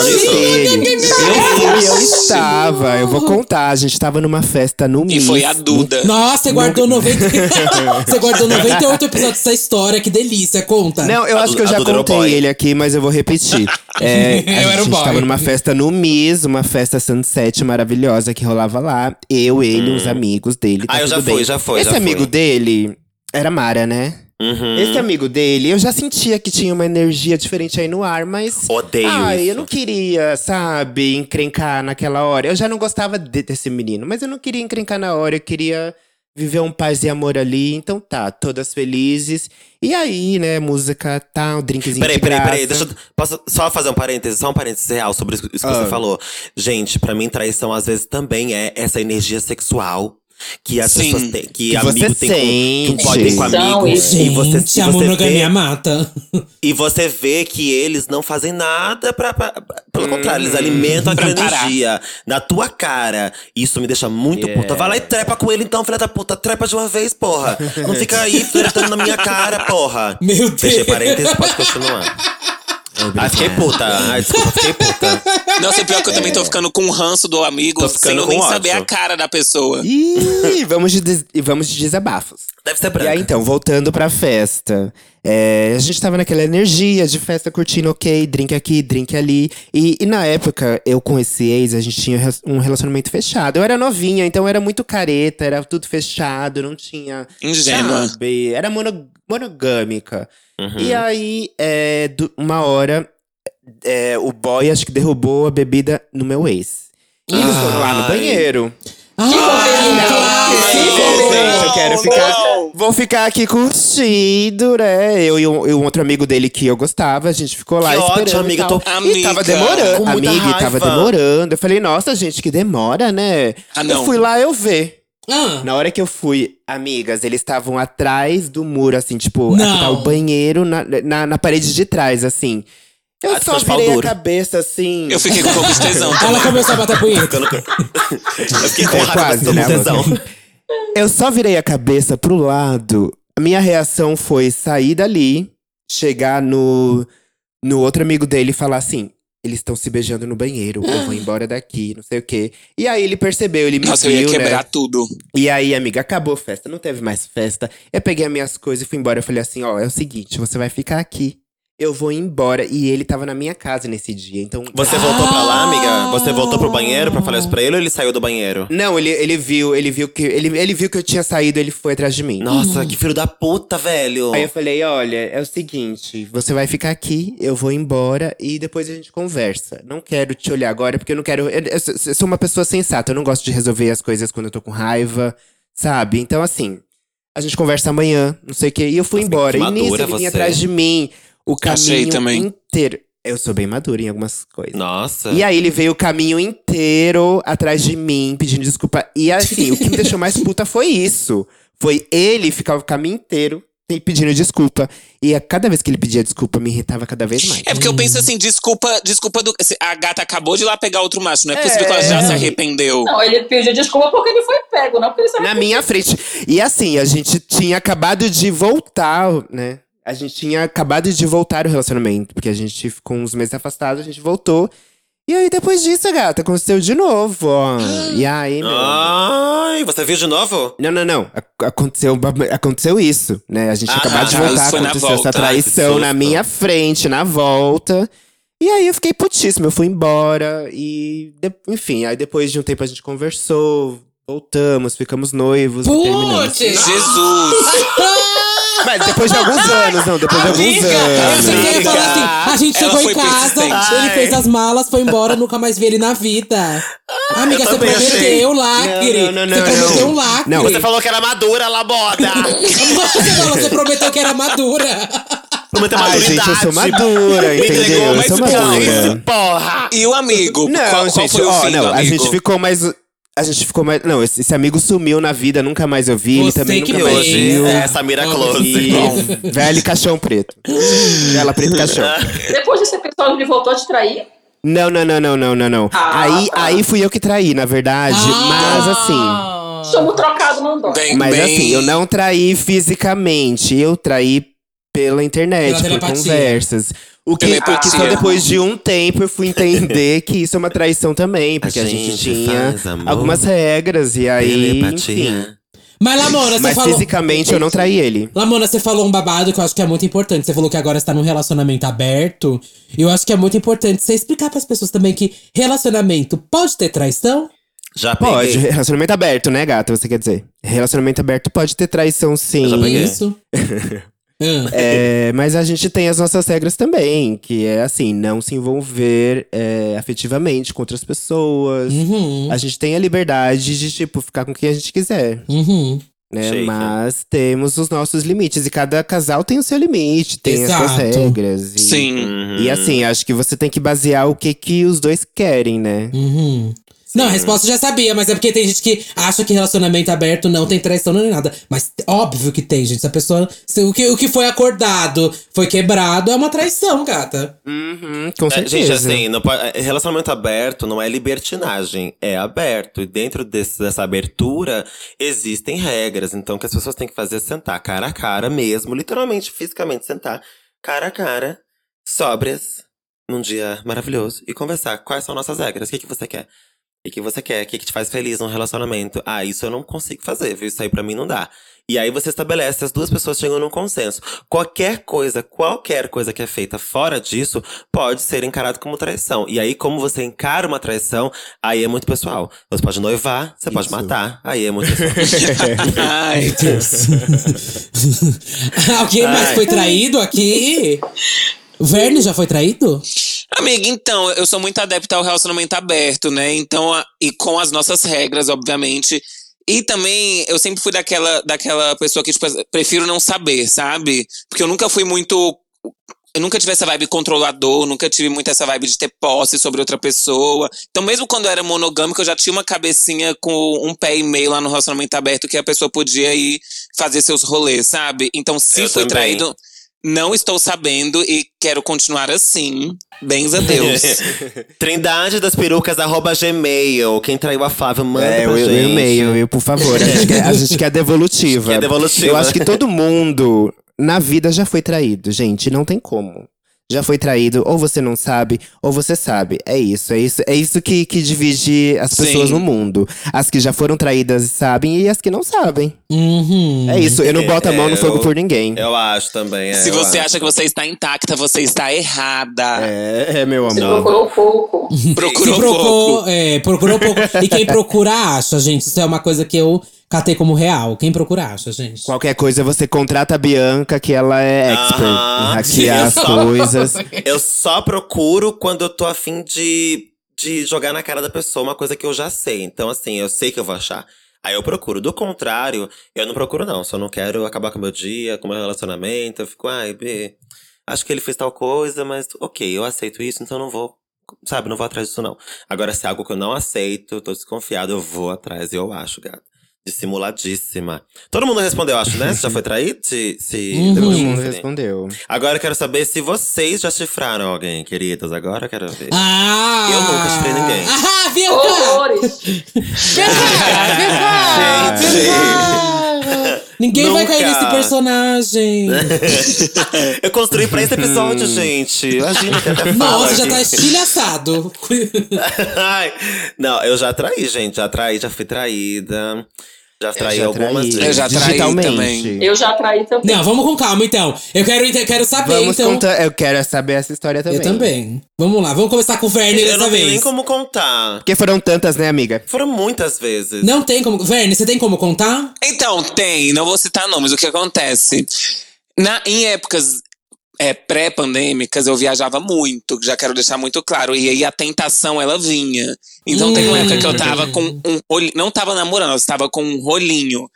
dele. Eu fui, eu estava. Eu vou contar. A gente estava numa festa no E foi a Duda. Nossa, você guardou 90. você guardou 98 episódios dessa história, que delícia, conta. Não, eu A acho que eu já a contei ele aqui, mas eu vou repetir. É, Eu a era o gente boy. tava numa festa no Miss, uma festa sunset maravilhosa que rolava lá. Eu, ele, os amigos dele. tá Ah, eu já tudo fui, já foi, Esse já amigo fui. dele era Mara, né? Uhum. Esse amigo dele, eu já sentia que tinha uma energia diferente aí no ar, mas. Odeio Ai, isso. eu não queria, sabe, encrencar naquela hora. Eu já não gostava de- desse menino, mas eu não queria encrencar na hora, eu queria viver um paz e amor ali. Então tá, todas felizes. E aí, né, música, tá, um drinkzinho Peraí, de peraí, graça. peraí. Deixa eu posso só fazer um parêntese, só um parêntese real sobre isso isso que Ah. você falou. Gente, pra mim, traição às vezes também é essa energia sexual que as Sim. pessoas têm. Que, Que amigo você tem com, que sente. tem com São amigo. isso. E você, Gente, e a você monogamia vê, mata. e você vê que eles não fazem nada pra. pra- pelo contrário, eles alimentam aquela energia na tua cara. Isso me deixa muito Yeah. puta. Vai lá e trepa com ele então, filha da puta. Trepa de uma vez, porra. Não fica aí flertando na minha cara, porra. Meu Deus. Fechei parênteses, pode continuar. Ai, fiquei puta. Ai, desculpa, fiquei puta. Nossa, e pior que eu também tô ficando com um ranço do amigo Tô sem ficando eu nem com saber ódio. a cara da pessoa. Ih, vamos de, des- e vamos de desabafos. Deve ser E branca. aí, então, voltando pra festa. É, a gente tava naquela energia de festa, curtindo, ok, drink aqui, drink ali. E, e na época, eu com esse ex, a gente tinha um relacionamento fechado. Eu era novinha, então era muito careta, era tudo fechado, não tinha. Ingênua. Sabe? Era mono- monogâmica. Uhum. E aí, é, do- uma hora, é, o boy acho que derrubou a bebida no meu ex. E eles foram lá no Ai. banheiro. Clássico. gente, eu quero ficar. Vou ficar aqui curtindo, né? Eu e um, e um outro amigo dele que eu gostava, a gente ficou lá Que esperando. ótimo, amiga, e, tal. tô- e tava Amiga, demorando. com muita Amiga, e tava raiva. demorando. Eu falei, nossa, gente, que demora, né? Ah, não. Eu fui lá eu ver. Ah, Na hora que eu fui, amigas, eles estavam atrás do muro, assim, tipo, Não. aqui tá o banheiro na, na, na parede de trás, assim. Eu Ah, só virei a cabeça assim. Eu fiquei com um pouco de tesão ela começou a bater punheta. Eu fiquei com É, quase, né, com tesão. Eu só virei a cabeça pro lado. A minha reação foi sair dali, chegar no, no outro amigo dele e falar assim: eles estão se beijando no banheiro, eu vou embora daqui, não sei o quê. E aí ele percebeu, ele me Nossa, eu viu, ia quebrar né? tudo. E aí, amiga, acabou a festa, não teve mais festa. Eu peguei as minhas coisas e fui embora. Eu falei assim: ó, é o seguinte, você vai ficar aqui. Eu vou embora. E ele tava na minha casa nesse dia, então. Você voltou pra lá, amiga? Você voltou pro banheiro pra falar isso pra ele ou ele saiu do banheiro? Não, ele, ele viu, ele viu que. Ele, ele viu que eu tinha saído, ele foi atrás de mim. Nossa, que filho da puta, velho. Aí eu falei, olha, é o seguinte, você vai ficar aqui, eu vou embora e depois a gente conversa. Não quero te olhar agora, porque eu não quero. Eu, eu sou- eu sou uma pessoa sensata, eu não gosto de resolver as coisas quando eu tô com raiva, sabe? Então, assim, a gente conversa amanhã, não sei o quê. E eu fui Nossa, embora. E nisso ele vinha atrás de mim, o Achei caminho também. inteiro. Eu sou bem madura em algumas coisas. Nossa. E aí ele veio o caminho inteiro atrás de mim, pedindo desculpa. E assim, o que me deixou mais puta foi isso. Foi ele ficar o caminho inteiro pedindo desculpa. E a cada vez que ele pedia desculpa, me irritava cada vez mais. É porque eu penso assim, desculpa, desculpa do. A gata acabou de ir lá pegar outro macho. Não é possível que ela já se arrependeu. Não, ele pediu desculpa porque ele foi pego, não porque ele se Na minha frente. E assim, a gente tinha acabado de voltar, né? A gente tinha acabado de voltar o relacionamento. Porque a gente ficou uns meses afastado, a gente voltou. E aí, depois disso, gata, aconteceu de novo, ó. E aí, meu. Ai, você viu de novo? Não, não, não. Ac- Aconteceu, aconteceu isso, né? A gente tinha Ah, acabado de voltar, aconteceu volta. essa Ai, traição na minha frente, na volta. E aí eu fiquei putíssima, eu fui embora e, de- enfim, aí depois de um tempo a gente conversou, voltamos, ficamos noivos. Putz! Jesus! Mas depois de alguns anos, não, depois de alguns Amiga, eu anos. achei que ele falar assim, a gente Ela chegou foi em casa, persistente. ele fez as malas, foi embora, nunca mais vi ele na vida. Amiga, eu você também achei. prometeu lacre. Não, não, não, você não, prometeu não. um lacre. Não, Você falou que era madura, laboda! Você falou, você prometeu que era madura. Prometeu Ai, maturidade. gente, eu sou madura, Me entendeu? entregou, Eu mas sou não, madura. isso, porra! E o amigo? Não, qual, qual gente, foi o ó, fim não, a amigo? gente ficou mais. A gente ficou mais. Não, esse, esse amigo sumiu na vida, nunca mais eu vi. Ele Você também que nunca mais hoje viu. é Samira Close. E velho caixão preto. Vela preto e caixão. Depois desse episódio, ele voltou a te trair? Não, não, não, não, não, não, não. Ah, aí, tá. aí fui eu que traí, na verdade. Mas assim. Ah. Chamo trocado, não dói. Bem, Mas bem... assim, eu não traí fisicamente. Eu traí pela internet, Pela por conversas. O que, o que só depois de um tempo eu fui entender que isso é uma traição também. Porque a, gente, gente tinha faz algumas regras. E aí. Enfim. Mas, Lamona, você Mas falou. fisicamente eu não traí ele. Lamona, você falou um babado que eu acho que é muito importante. Você falou que agora está num relacionamento aberto. E eu acho que é muito importante você explicar para as pessoas também que relacionamento pode ter traição. Já peguei. Pode, relacionamento aberto, né, gata? Você quer dizer? Relacionamento aberto pode ter traição, sim. Eu já peguei. Isso. Ah. É, mas a gente tem as nossas regras também, que é assim, não se envolver é, afetivamente com outras pessoas. Uhum. A gente tem a liberdade de, tipo, ficar com quem a gente quiser, Uhum. né? Mas temos os nossos limites. E cada casal tem o seu limite, tem as suas Exato. regras. E, Sim. Uhum. E assim, acho que você tem que basear o que, que os dois querem, né? Uhum. Não, a resposta eu já sabia, mas é porque tem gente que acha que relacionamento aberto não tem traição nem nada. Mas óbvio que tem, gente. Se a pessoa. Se o, que, o que foi acordado foi quebrado, é uma traição, gata. Uhum, com É, certeza. gente, assim, não é, relacionamento aberto não é libertinagem, é aberto. E dentro desse- dessa abertura existem regras. Então, o que as pessoas têm que fazer é sentar cara a cara mesmo, literalmente, fisicamente, sentar cara a cara, sóbrias, num dia maravilhoso, e conversar. Quais são nossas regras? O que, que você quer? O que, você quer? O que, que te faz feliz num relacionamento? Ah, isso eu não consigo fazer, viu? Isso aí pra mim não dá. E aí você estabelece, as duas pessoas chegam num consenso. Qualquer coisa, qualquer coisa que é feita fora disso, pode ser encarado como traição. E aí, como você encara uma traição, aí é muito pessoal. Você pode noivar, você pode Isso. matar, aí é muito pessoal. Ai, Alguém mais Ai. foi traído aqui? O Verne já foi traído? Amiga, então, eu sou muito adepta ao relacionamento aberto, né? Então, a- e com as nossas regras, obviamente. E também, eu sempre fui daquela, daquela pessoa que, tipo, prefiro não saber, sabe? Porque eu nunca fui muito. Eu nunca tive essa vibe controlador, nunca tive muito essa vibe de ter posse sobre outra pessoa. Então, mesmo quando eu era monogâmico, eu já tinha uma cabecinha com um pé e meio lá no relacionamento aberto que a pessoa podia ir fazer seus rolês, sabe? Então, se Eu fui também. traído, não estou sabendo e quero continuar assim. Bens a Deus. Trindade das perucas, arroba gmail. Quem traiu a Flávia, manda É, pra o, o gente. e-mail, eu, por favor. A gente, quer, a gente quer devolutiva. Quer devolutiva. Eu acho que todo mundo na vida já foi traído, gente. Não tem como. Já foi traído, ou você não sabe, ou você sabe. É isso, é isso, é isso que, que divide as pessoas Sim. no mundo. As que já foram traídas e sabem, e as que não sabem. Uhum. É isso, eu não boto a mão É, no fogo eu- por ninguém. Eu acho também. é, Se você acho. acha que você está intacta, você está errada. É, é, meu Você amor. procurou pouco. Se Procurou procurou, pouco. é, procurou pouco. E quem procura acha, gente. Isso é uma coisa que eu catei como real. Quem procura acha, gente. Qualquer coisa você contrata a Bianca, que ela é expert Aham. em hackear as Sim, eu só- coisas. Eu só procuro quando eu tô afim de, de jogar na cara da pessoa uma coisa que eu já sei. Então, assim, eu sei que eu vou achar. Aí eu procuro. Do contrário, eu não procuro, não. Só não quero acabar com o meu dia, com o meu relacionamento. Eu fico, ai, B, acho que ele fez tal coisa, mas ok, eu aceito isso, então não vou. Sabe, não vou atrás disso, não. Agora, se é algo que eu não aceito, tô desconfiado, eu vou atrás e eu acho, gato. Dissimuladíssima. Todo mundo respondeu, acho, né? Você já foi traído? Se, se Uhum. Todo mundo respondeu. Agora eu quero saber se vocês já chifraram alguém, queridas. Agora eu quero ver. Ah! Eu nunca chifrei ninguém. Ah, viu? Horrores. Ninguém vai cair Nunca. nesse personagem. eu construí pra esse episódio, gente. Imagina que até fala Nossa, já tá estilhaçado. Ai, Não, eu já traí, gente. Já traí, já fui traída. Já traí algumas vezes. Eu já traí também. Eu já traí também. Não, vamos com calma, então. Eu quero, eu quero saber, Vamos então. contar. Eu quero saber essa história também. Eu também. Vamos lá, vamos começar com o Verne Eu dessa não tenho vez. nem como contar. Porque foram tantas, né, amiga? Foram muitas vezes. Não tem como. Verne, você tem como contar? Então, tem, não vou citar nomes, o que acontece? Na, em épocas é, pré-pandêmicas, eu viajava muito, já quero deixar muito claro. E aí a tentação, ela vinha. Então tem uma Hum. época que eu tava com um rolinho. Não tava namorando, eu estava com um rolinho.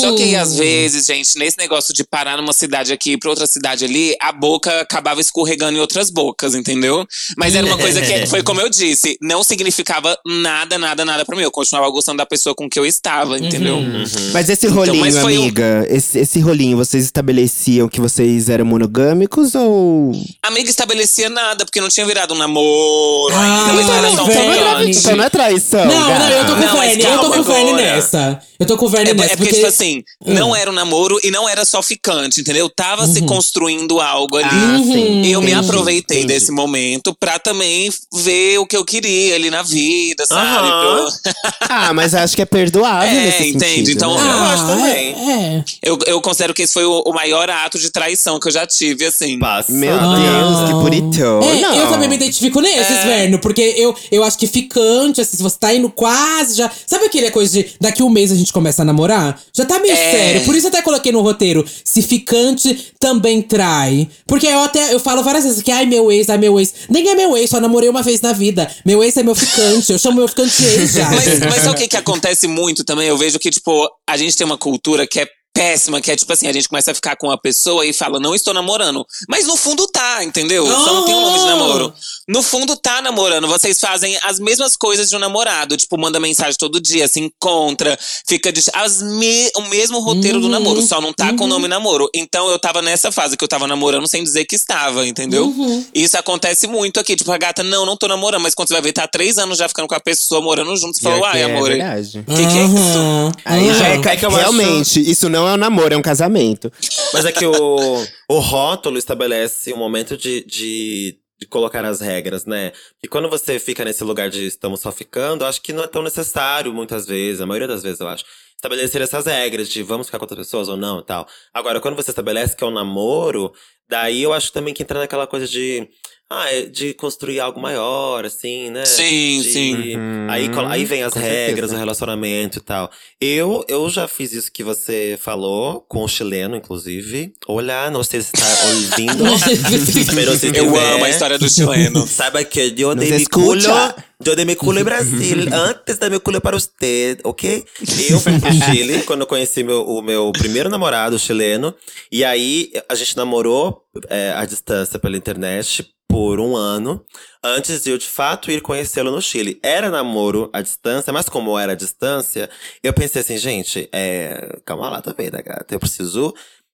Só que aí, às Hum. vezes, gente, nesse negócio de parar numa cidade aqui e pra outra cidade ali, a boca acabava escorregando em outras bocas, entendeu? Mas era uma coisa que foi como eu disse, não significava nada, nada, nada pra mim. Eu continuava gostando da pessoa com que eu estava, entendeu? Uhum. Mas esse rolinho, Então, mas foi um- amiga, esse, esse rolinho, vocês estabeleciam que vocês eram monogâmicos ou. Amiga estabelecia nada, porque não tinha virado um namoro. Ah, ainda, mas não era então só não é ficante. Então não é traição. Não, não, eu tô com Não, o mas Verne, eu tô calma com o Verne agora. nessa. Eu tô com o Verne É, nessa. é porque, tipo assim, Hum. não era um namoro e não era só ficante, entendeu? Tava se construindo algo ali. Ah, sim. E eu me Entendi, aproveitei entendi. desse momento pra também ver o que eu queria ali na vida, sabe? Aham. Pra Ah, mas acho que é perdoável É, nesse entende? sentido, Então, né? eu acho também. É. Eu, eu considero que esse foi o, o maior ato de traição que eu já tive, assim. Passa. Meu Ah. Deus, que puritão. É, não. eu também me identifico nesses, É. Verno, porque eu, eu acho que ficante, assim, se você tá indo quase já. Sabe aquele coisa de daqui um mês a gente começa a namorar? Já tá meio É. sério. Por isso eu até coloquei no roteiro: se ficante também trai. Porque eu até eu falo várias vezes que, ai, meu ex, ai, meu ex. Nem é meu ex, só namorei uma vez na vida. Meu ex é meu ficante. Eu chamo meu ficante ex já. Mas, mas sabe o que, que acontece muito também? Eu vejo que, tipo, a gente tem uma cultura que é péssima, que é tipo assim, a gente começa a ficar com uma pessoa e fala, não estou namorando. Mas no fundo tá, entendeu? Só não tem um nome de namoro. No fundo tá namorando. Vocês fazem as mesmas coisas de um namorado. Tipo, manda mensagem todo dia, se encontra, fica de, as me- o mesmo roteiro do namoro, só não tá com o nome namoro. Então eu tava nessa fase que eu tava namorando sem dizer que estava, entendeu? Isso acontece muito aqui. Tipo, a gata, não, não tô namorando, mas quando você vai ver, tá há três anos já ficando com a pessoa, morando junto, você Pior fala, uai, é amor. verdade. que que é isso? Aí já é, É que eu acho- realmente, isso não é um namoro, é um casamento. Mas é que o, o rótulo estabelece um momento de, de, de colocar as regras, né? E quando você fica nesse lugar de estamos só ficando, acho que não é tão necessário, muitas vezes, a maioria das vezes, eu acho. Estabelecer essas regras de vamos ficar com outras pessoas ou não e tal. Agora, quando você estabelece que é um namoro, daí eu acho também que entra naquela coisa de. Ah, é de construir algo maior, assim, né? Sim, De- sim. Uhum, Aí, aí vem as com regras, certeza. o relacionamento e tal. Eu, eu já fiz isso que você falou, com o chileno, inclusive. Olha, não sei se está ouvindo. Eu tiver, amo a história do chileno. Saiba que eu dei mi culo, escucha. eu dei mi culo em Brasil, antes da mi culo para você, ok? Eu fui pro Chile quando eu conheci meu, o meu primeiro namorado chileno. E aí, a gente namorou é, à distância pela internet por um ano, antes de eu de fato ir conhecê-lo no Chile. Era namoro à distância, mas como era à distância, eu pensei assim, gente, é, calma lá também, da gata. Eu preciso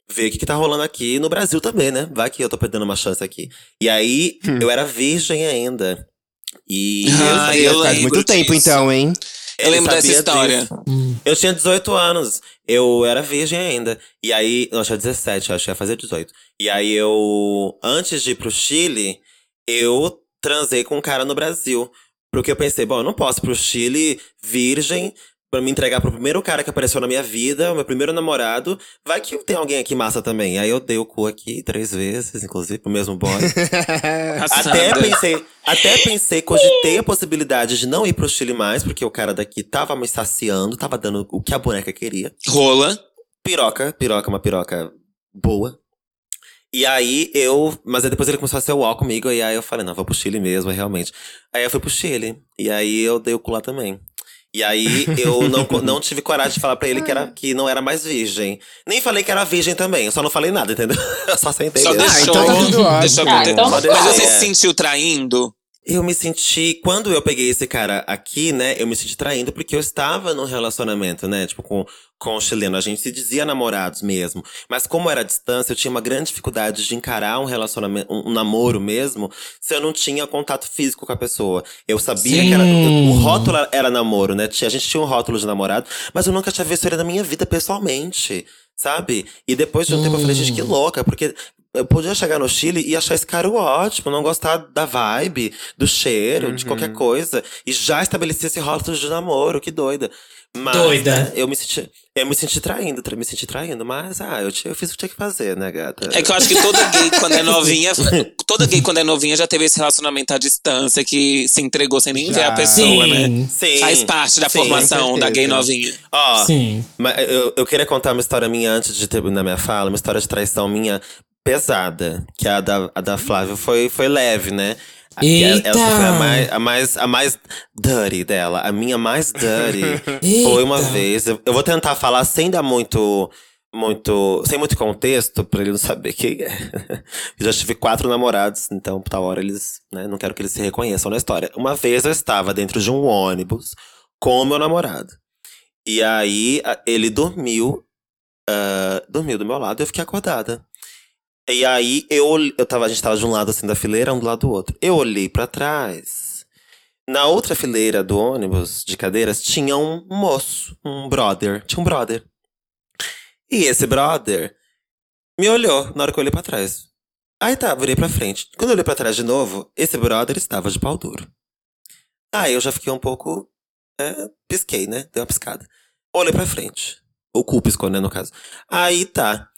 ver o que, que tá rolando aqui no Brasil também, né? Vai que eu tô perdendo uma chance aqui. E aí, eu era virgem ainda. E Ah, eu, eu Faz muito tempo, disso. então, hein? Eu Ele lembro dessa história. disso. Eu tinha 18 anos. Eu era virgem ainda. E aí. Não, eu tinha 17, acho que ia fazer 18. E aí eu. Antes de ir pro Chile, eu transei com um cara no Brasil. Porque eu pensei, bom, eu não posso ir pro Chile virgem pra me entregar pro primeiro cara que apareceu na minha vida, o meu primeiro namorado. Vai que tem alguém aqui massa também. Aí eu dei o cu aqui três vezes, inclusive, pro mesmo boy. Até pensei, até pensei, cogitei a possibilidade de não ir pro Chile mais, porque o cara daqui tava me saciando, tava dando o que a boneca queria. Rola. Piroca, piroca, uma piroca boa. E aí eu. Mas aí depois ele começou a ser uau comigo, e aí eu falei, não, vou pro Chile mesmo, realmente. Aí eu fui pro Chile. E aí eu dei o cu lá também. E aí eu não, não tive coragem de falar pra ele que, era, que não era mais virgem. Nem falei que era virgem também, eu só não falei nada, entendeu? Eu só sentei Só mesmo. deixou, então tá deixou Ah, então Mas você É. se sentiu traindo? Eu me senti. Quando eu peguei esse cara aqui, né? Eu me senti traindo porque eu estava num relacionamento, né? Tipo, com, com o chileno. A gente se dizia namorados mesmo. Mas como era à distância, eu tinha uma grande dificuldade de encarar um relacionamento, um, namoro mesmo, se eu não tinha contato físico com a pessoa. Eu sabia que era. Sim. O rótulo era namoro, né? A gente tinha um rótulo de namorado, mas eu nunca tinha visto ele na minha vida pessoalmente. Sabe? E depois de um tempo eu falei, gente, que louca, porque eu podia chegar no Chile e achar esse cara ótimo, não gostar da vibe, do cheiro, de qualquer coisa. E já estabelecer esse rótulo de namoro, que doida. Mas, Doida. né, eu me senti, eu me senti traindo, tra- me senti traindo, mas ah, eu, eu fiz o que tinha que fazer, né, gata? É que eu acho que toda gay, quando é novinha, toda gay, quando é novinha, já teve esse relacionamento à distância que se entregou sem nem Já. ver a pessoa, né? Sim. Sim. Faz parte da sim, formação da gay novinha. Ó, Sim. Mas eu, eu queria contar uma história minha antes de terminar minha fala, uma história de traição minha pesada. Que a da, a da Flávia foi, foi leve, né? Eita! Essa foi a mais, a, mais, a mais dirty dela. A minha mais dirty foi uma vez. Eu, vou tentar falar sem dar muito. Muito. Sem muito contexto, pra ele não saber quem é. Eu já tive quatro namorados, então, por tal hora, eles. Né, não quero que eles se reconheçam na história. Uma vez eu estava dentro de um ônibus com o meu namorado. E aí ele dormiu, ah, dormiu do meu lado e eu fiquei acordada. E aí eu, eu tava, a gente tava de um lado assim da fileira, um do lado do outro. Eu olhei pra trás. Na outra fileira do ônibus de cadeiras tinha um moço, um brother, tinha um brother. E esse brother me olhou na hora que eu olhei pra trás. Aí tá, virei pra frente. Quando eu olhei pra trás de novo, esse brother estava de pau duro. Aí eu já fiquei um pouco é, pisquei, né? Dei uma piscada. Olhei pra frente. O cu piscou, né, no caso. Aí tá.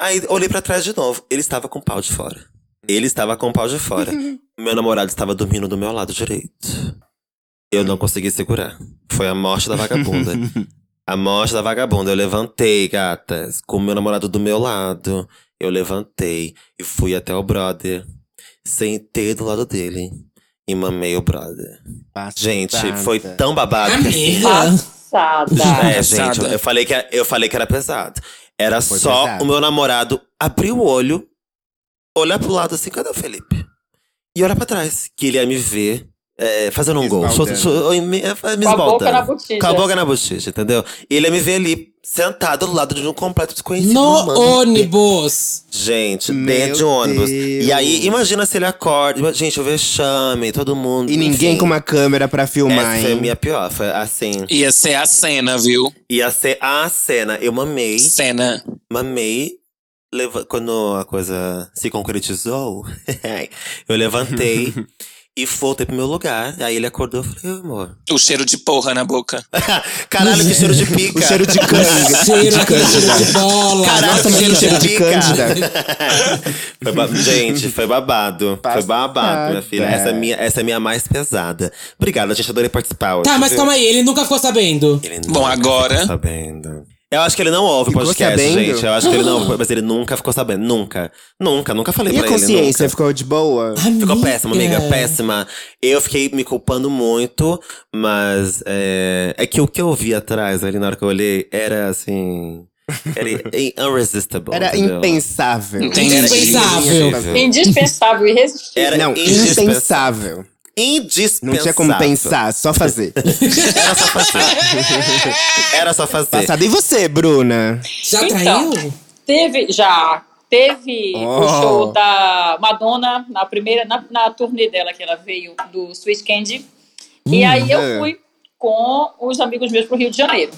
Aí olhei pra trás de novo. Ele estava com o pau de fora. Ele estava com o pau de fora. meu namorado estava dormindo do meu lado direito. Eu não consegui segurar. Foi a morte da vagabunda. a morte da vagabunda. Eu levantei, gatas, com o meu namorado do meu lado. Eu levantei e fui até o brother. Sentei do lado dele e mamei o brother. Gente, foi tão babado que assim. Amiga. Passada. É, gente, eu falei, que, era- eu falei que era pesado. Era Foi só pesado. o meu namorado abrir o olho, olhar pro lado assim, cadê o Felipe? E olhar pra trás, que ele ia me ver é, fazendo um gol. Esbaldando. So- so- me, me Com a boca na botija. Com a boca na bochecha, entendeu? E ele ia me ver ali, sentado do lado de um completo desconhecido. No mamando. ônibus. Gente, Meu dentro de um ônibus. Deus. E aí, imagina se ele acorda. Gente, o vexame, todo mundo. E ninguém enfim. com uma câmera pra filmar, Essa foi a hein? minha pior. Foi assim. Ia ser a cena, viu? Ia ser a cena. Eu mamei. Cena. Mamei. leva- Quando a coisa se concretizou, eu levantei e voltei pro meu lugar. Aí ele acordou e falei, "Ô, amor. O cheiro de porra na boca. Caralho, que cheiro de pica. O cheiro de canga. Cheiro, de cândida. de bola. Caralho, Nossa, cheiro que cheiro de pica. cândida. Foi ba- Gente, foi babado. Foi babado, minha filha. Essa é minha, essa é minha mais pesada. Obrigada, gente. Adorei participar hoje. Tá, mas viu? calma aí, ele nunca ficou sabendo. Ele Bom, nunca agora- ficou sabendo. Eu acho que ele não ouve o Ficou podcast, sabendo? gente. Eu acho que ele não ouve, mas ele nunca ficou sabendo. Nunca. Nunca, nunca falei E a pra ele. consciência nunca. ficou de boa? Ficou péssima, amiga. Péssima. Eu fiquei me culpando muito, mas é, é que o que eu vi atrás ali na hora que eu olhei era assim. Era irresistible. Era entendeu? impensável. Indispensável. indispensável. E irresistível. Era Não, indispensável. Indispensável. Não tinha como pensar, só fazer. Era só fazer. Era só fazer. Passado. E você, Bruna? Já Então. traiu? Teve, já. Teve Oh. o show da Madonna na primeira, na, na turnê dela, que ela veio do Sweet Candy. E aí eu fui com os amigos meus pro Rio de Janeiro.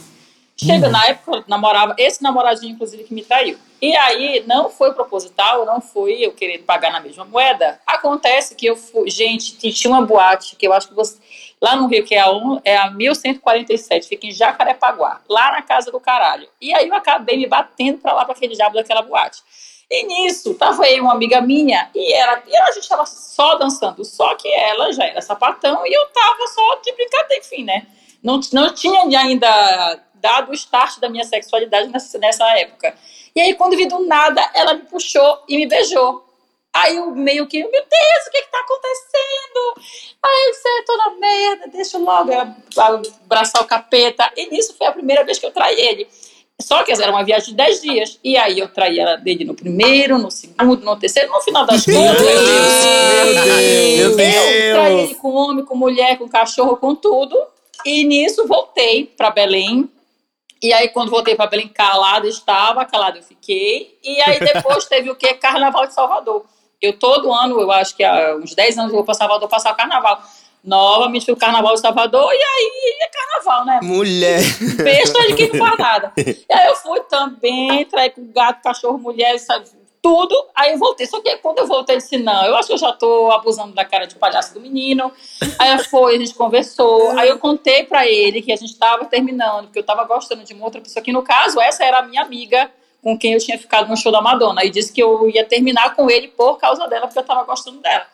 Chega Hum. na época, eu namorava, esse namoradinho, inclusive, que me traiu. E aí, não foi proposital, não foi eu querendo pagar na mesma moeda. Acontece que eu fui, gente, tinha uma boate que eu acho que você, lá no Rio, que é a, um- é a 1147, fica em Jacarepaguá, lá na casa do caralho. E aí eu acabei me batendo pra lá, pra aquele diabo daquela boate. E nisso, tava e uma amiga minha, e, era, e a gente tava só dançando, só que ela já era sapatão e eu tava só de brincadeira, enfim, né? Não, não tinha ainda dado o start da minha sexualidade nessa, nessa época. E aí, quando vi do nada, ela me puxou e me beijou. Aí eu meio que, meu Deus, o que que tá acontecendo? Aí eu disse, "É, tô na merda, deixa eu logo abraçar o capeta. E nisso foi a primeira vez que eu traí ele. Só que era uma viagem de 10 dias. E aí eu traí ela dele no primeiro, no segundo, no terceiro, no final das Meu contas. Deus! Meu Eu traí Deus! ele com homem, com mulher, com cachorro, com tudo. E nisso voltei para Belém. E aí, quando voltei para Belém, calada estava, calada eu fiquei. E aí, depois teve o quê? Carnaval de Salvador. Eu, todo ano, eu acho que há uns 10 anos, eu vou para Salvador passar o carnaval. Novamente fui o carnaval de Salvador, e aí é carnaval, né? Mulher! besta de quem não faz nada. E aí eu fui também, traí com gato, cachorro, mulher, sabe, tudo. Aí eu voltei. Só que quando eu voltei, eu disse: não, eu acho que eu já tô abusando da cara de palhaço do menino. Aí foi, a gente conversou. Aí eu contei pra ele que a gente tava terminando, porque eu tava gostando de uma outra pessoa, que no caso, essa era a minha amiga com quem eu tinha ficado no show da Madonna. E disse que eu ia terminar com ele por causa dela, porque eu tava gostando dela.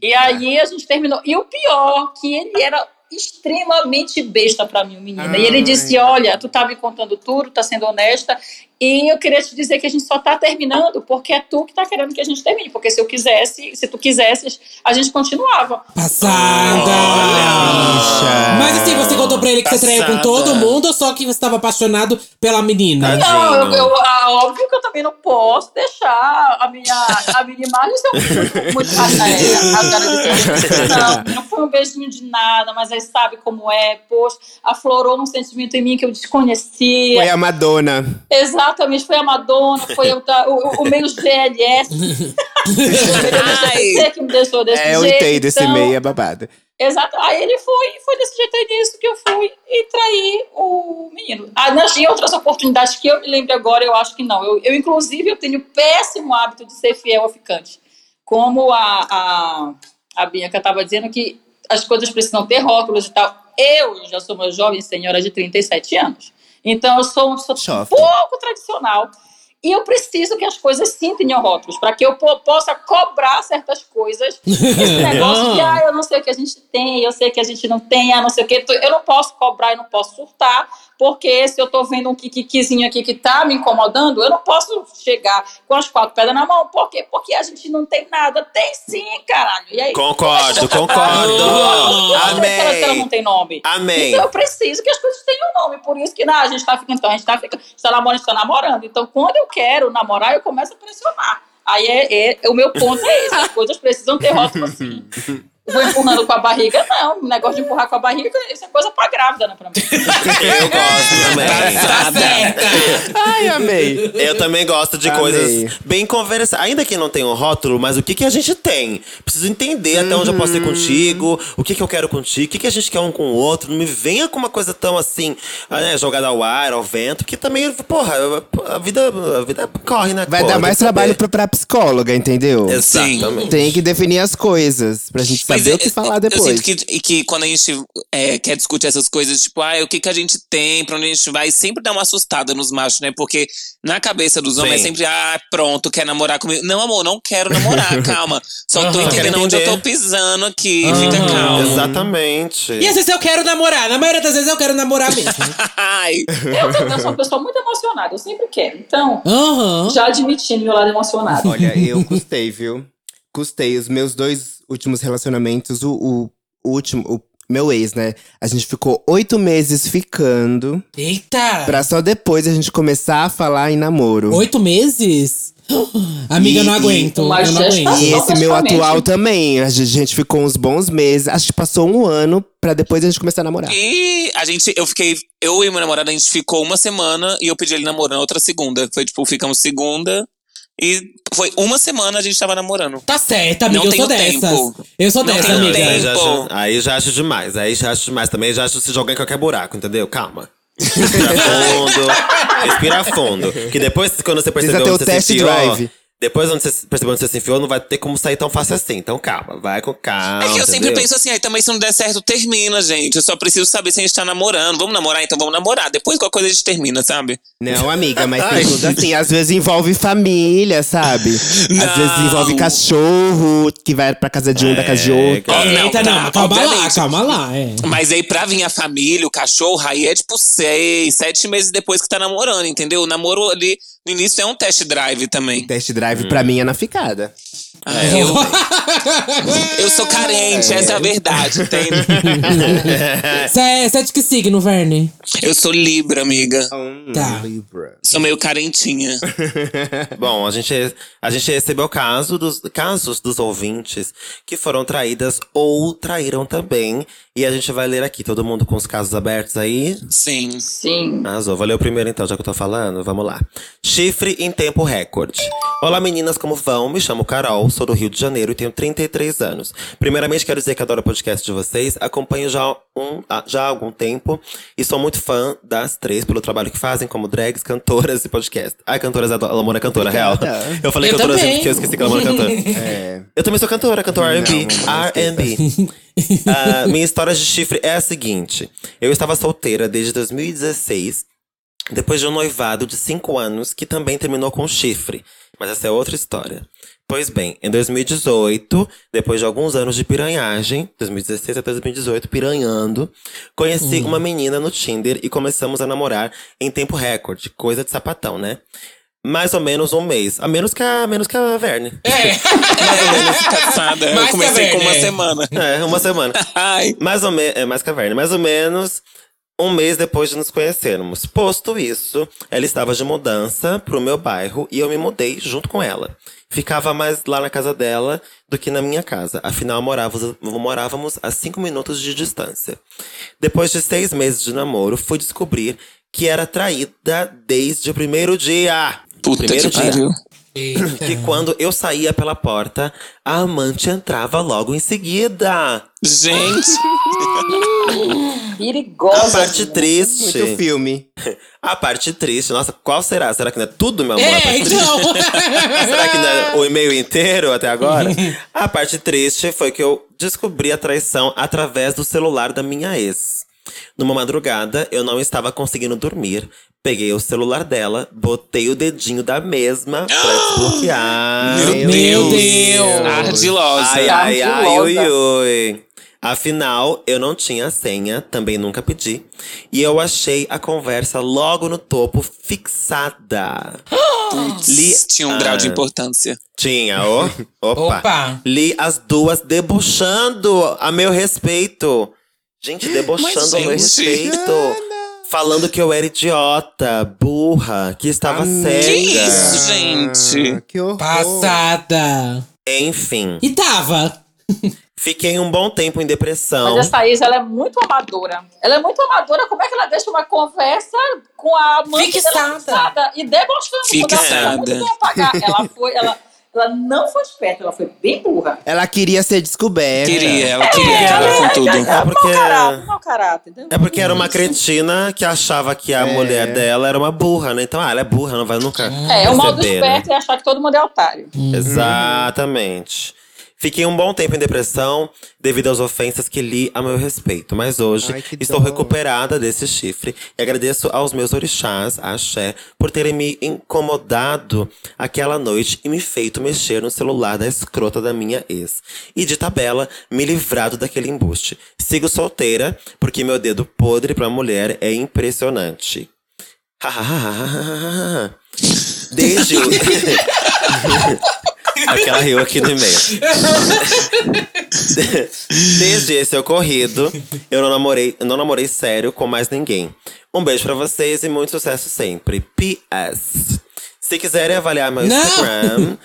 E aí a gente terminou. E o pior, que ele era extremamente besta pra mim, o menino. E ele disse: Olha, tu tá me contando tudo, tá sendo honesta. E eu queria te dizer que a gente só tá terminando porque é tu que tá querendo que a gente termine. Porque se eu quisesse, se tu quisesses, a gente continuava. Passada! Bicha. Mas assim, você contou pra ele que você traiu com Passada. todo mundo ou só que você tava apaixonado pela menina? Não, eu, eu- ah, óbvio que eu também não posso deixar a minha, a minha imagem ser muito. Não, não foi um beijinho de nada, mas aí sabe como é, poxa, aflorou um sentimento em mim que eu desconhecia. Foi a Madonna. Exatamente, foi a Madonna, foi o, o, o meio GLS. Ai. que me deixou desse É, eu jeito. entendo esse então, meio, é babado. Exato. Aí ele foi, foi desse jeito aí nisso que eu fui e traí o menino. Ah, tinha outras oportunidades que eu me lembro agora, eu acho que não. Eu, eu inclusive, eu tenho o péssimo hábito de ser fiel ao ficante. Como a, a, a Bianca estava dizendo que as coisas precisam ter rótulos e tal. Eu já sou uma jovem senhora de 37 anos. Então, eu sou uma pessoa Chofre. pouco tradicional. E eu preciso que as coisas sim tenham rótulos, para que eu po- possa cobrar certas coisas. Esse negócio de, ah, eu não sei o que a gente tem, eu sei que a gente não tem, ah, não sei o que. Eu não posso cobrar, eu não posso surtar, porque se eu tô vendo um kikkizinho aqui que tá me incomodando, eu não posso chegar com as quatro pedras na mão. Por quê? Porque a gente não tem nada. Tem sim, caralho. E aí, Concordo, concordo. se ela- não Amém. tem nome. Amém. Então eu preciso que as coisas tenham nome. Por isso que não, a gente tá ficando, então, a gente tá ficando, a gente tá namorando, a gente tá namorando. Então, quando eu quero namorar, eu começo a pressionar. Aí é, é- o meu ponto é esse: as coisas precisam ter rótulo assim. Vou empurrando com a barriga, não. O negócio de empurrar com a barriga, isso é coisa pra grávida, né? Pra mim. Eu gosto também. Tá certa! Ai, amei. Eu também gosto de Amei. coisas bem conversadas. Ainda que não tenha um rótulo, mas o que, que a gente tem? Preciso entender até onde eu posso ir Uhum. contigo, o que, que eu quero contigo, o que, que a gente quer um com o outro. Não me venha com uma coisa tão assim, ah, né, jogada ao ar, ao vento, que também, porra, a vida, a vida corre, né? Vai Pô, dar mais trabalho pra, pra psicóloga, entendeu? Exatamente. Tem que definir as coisas pra gente saber eu- o que falar Eu depois. sinto que, e que quando a gente é, quer discutir essas coisas, tipo, ah, o que, que a gente tem, pra onde a gente vai, sempre dá uma assustada nos machos, né? Porque na cabeça dos homens Sim. é sempre, ah, pronto, quer namorar comigo. Não, amor, não quero namorar, calma. Só tô entendendo onde eu tô pisando aqui, Aham. fica calmo. Exatamente. E às vezes eu quero namorar. Na maioria das vezes eu quero namorar mesmo. Ai, Eu também sou uma pessoa muito emocionada, eu sempre quero. Então, Aham. já admitindo meu lado emocionado. Olha, eu custei, viu? Custei. Os meus dois últimos relacionamentos, o, o, o último, o meu ex, né? A gente ficou oito meses ficando, Eita! pra só depois a gente começar a falar em namoro. Oito meses? Amiga, E- não aguento. e- eu não Mas aguento. E esse meu atual também. A gente- ficou uns bons meses. Acho que passou um ano pra depois a gente começar a namorar. E a gente, eu fiquei, eu e meu namorado, a gente ficou uma semana e eu pedi ele namoro na outra segunda. Foi tipo, ficamos segunda, E foi uma semana a gente tava namorando. Tá certo, amiga. Não eu sou tenho dessas. tempo. Eu sou Não dessa, tenho amiga. Aí já, tempo. acho, aí já acho demais. Aí já acho demais. Também já acho se jogar em qualquer buraco, entendeu? Calma. Respira fundo. respira fundo. Que depois, quando você percebeu ter o onde você test se enfiou, drive. Depois, onde você percebeu onde você se enfiou, não vai ter como sair tão fácil assim. Então, calma. Vai com calma. É que eu sempre entendeu? penso assim, aí também se não der certo, termina, gente. Eu só preciso saber se a gente tá namorando. Vamos namorar? Então vamos namorar. Depois qualquer coisa a gente termina, sabe? Não, amiga, mas tem tudo assim. Às vezes envolve família, sabe? Às Não. vezes envolve cachorro que vai pra casa de um, da casa de É, outro. cara. Não, Eita, tá, não, calma lá, calma lá. É. Mas aí pra vir a família, o cachorro, aí é tipo seis, sete meses depois que tá namorando, entendeu? O namoro ali no início é um test drive também. Test drive pra mim é na ficada. Ah, eu, eu sou carente, essa é a verdade, entende? Você é, é de que signo, Verne? Eu sou Libra, amiga. Tá. Libra. Sou meio carentinha. Bom, a gente, a gente recebeu caso dos, casos dos ouvintes que foram traídas ou traíram também. E a gente vai ler aqui, todo mundo com os casos abertos aí. Sim. Sim. Arrasou. Vou ler o primeiro então, já que eu tô falando. Vamos lá. Chifre em tempo recorde. Olá meninas, como vão? Me chamo Carol, sou do Rio de Janeiro e tenho 33 anos. Primeiramente quero dizer que adoro o podcast de vocês, acompanho já, um, ah, já há algum tempo e sou muito fã das três pelo trabalho que fazem como drags, cantoras e podcast. Ai, cantoras, adoro. Ela mora cantora, real. Eu falei Eu cantora também. porque eu esqueci que ela mora cantora. Eu também sou cantora, cantor R&B. R&B. Ah, minha história de chifre é a seguinte. Eu estava solteira desde 2016, depois de um noivado de 5 anos, que também terminou com chifre. Mas essa é outra história. Pois bem, em 2018, depois de alguns anos de piranhagem, 2016 até 2018, piranhando, conheci uma menina no Tinder e começamos a namorar em tempo recorde. Coisa de sapatão, né? Mais ou menos um mês. A menos que a, menos que a Verne. Mais ou menos cansada. Eu que a comecei com uma Verne, é. semana. É, uma semana. Ai. Mais ou menos. É mais caverna. Mais ou menos um mês depois de nos conhecermos. Posto isso, ela estava de mudança pro meu bairro e eu me mudei junto com ela. Ficava mais lá na casa dela do que na minha casa. Afinal, morávamos, morávamos a cinco minutos de distância. Depois de seis meses de namoro, fui descobrir que era traída desde o primeiro dia. Puta primeiro que pariu. Que quando eu saía pela porta, a amante entrava logo em seguida. Gente, A Perigosa. parte triste. Muito filme. A parte triste, nossa, qual será? Será que não é tudo, meu amor? a É, parte triste? então. Será que não é o e-mail inteiro até agora? a parte triste foi que eu descobri a traição através do celular da minha ex. Numa madrugada, eu não estava conseguindo dormir. Peguei o celular dela, botei o dedinho da mesma pra desbloquear. Meu Meu Deus. Deus. ardilosa. Ai, ai, ai, ui, ui. Afinal, eu não tinha senha, também nunca pedi. E eu achei a conversa logo no topo, fixada. Li- Tinha um grau de Ah. importância. Tinha, ó. Opa. Opa. Li as duas debochando a meu respeito. Gente, debochando Mas, a meu gente. respeito. Falando que eu era idiota, burra, que estava Amiga. cega. Que isso, gente? Ah, que horror. Passada. Enfim, E tava. fiquei um bom tempo em depressão. Mas essa ex, ela é muito amadora. Ela é muito amadora. Como é que ela deixa uma conversa com a amante Fixada. dela fixada e debochando? Ela Fixada. ela muito bem apagar. Ela foi, ela, ela não foi esperta, ela foi bem burra. Ela queria ser descoberta. Queria, ela queria acabar com tudo. É porque, Mau caráter, mau caráter. é porque era uma cretina que achava que a mulher dela era uma burra, né? Então, ah, ela é burra, não vai nunca É, o mal do perceber, né? esperto é achar que todo mundo é otário. Exatamente. Fiquei um bom tempo em depressão devido às ofensas que li a meu respeito. Mas hoje Ai, estou dó. recuperada desse chifre e agradeço aos meus orixás, a Axé, por terem me incomodado aquela noite e me feito mexer no celular da escrota da minha ex. E de tabela, me livrado daquele embuste. Sigo solteira, porque meu dedo podre pra mulher é impressionante. Desde o. Aquela riu aqui no e-mail. Desde esse ocorrido, eu não namorei, não namorei sério com mais ninguém. Um beijo pra vocês e muito sucesso sempre. P.S. Se quiserem avaliar meu Não! Instagram.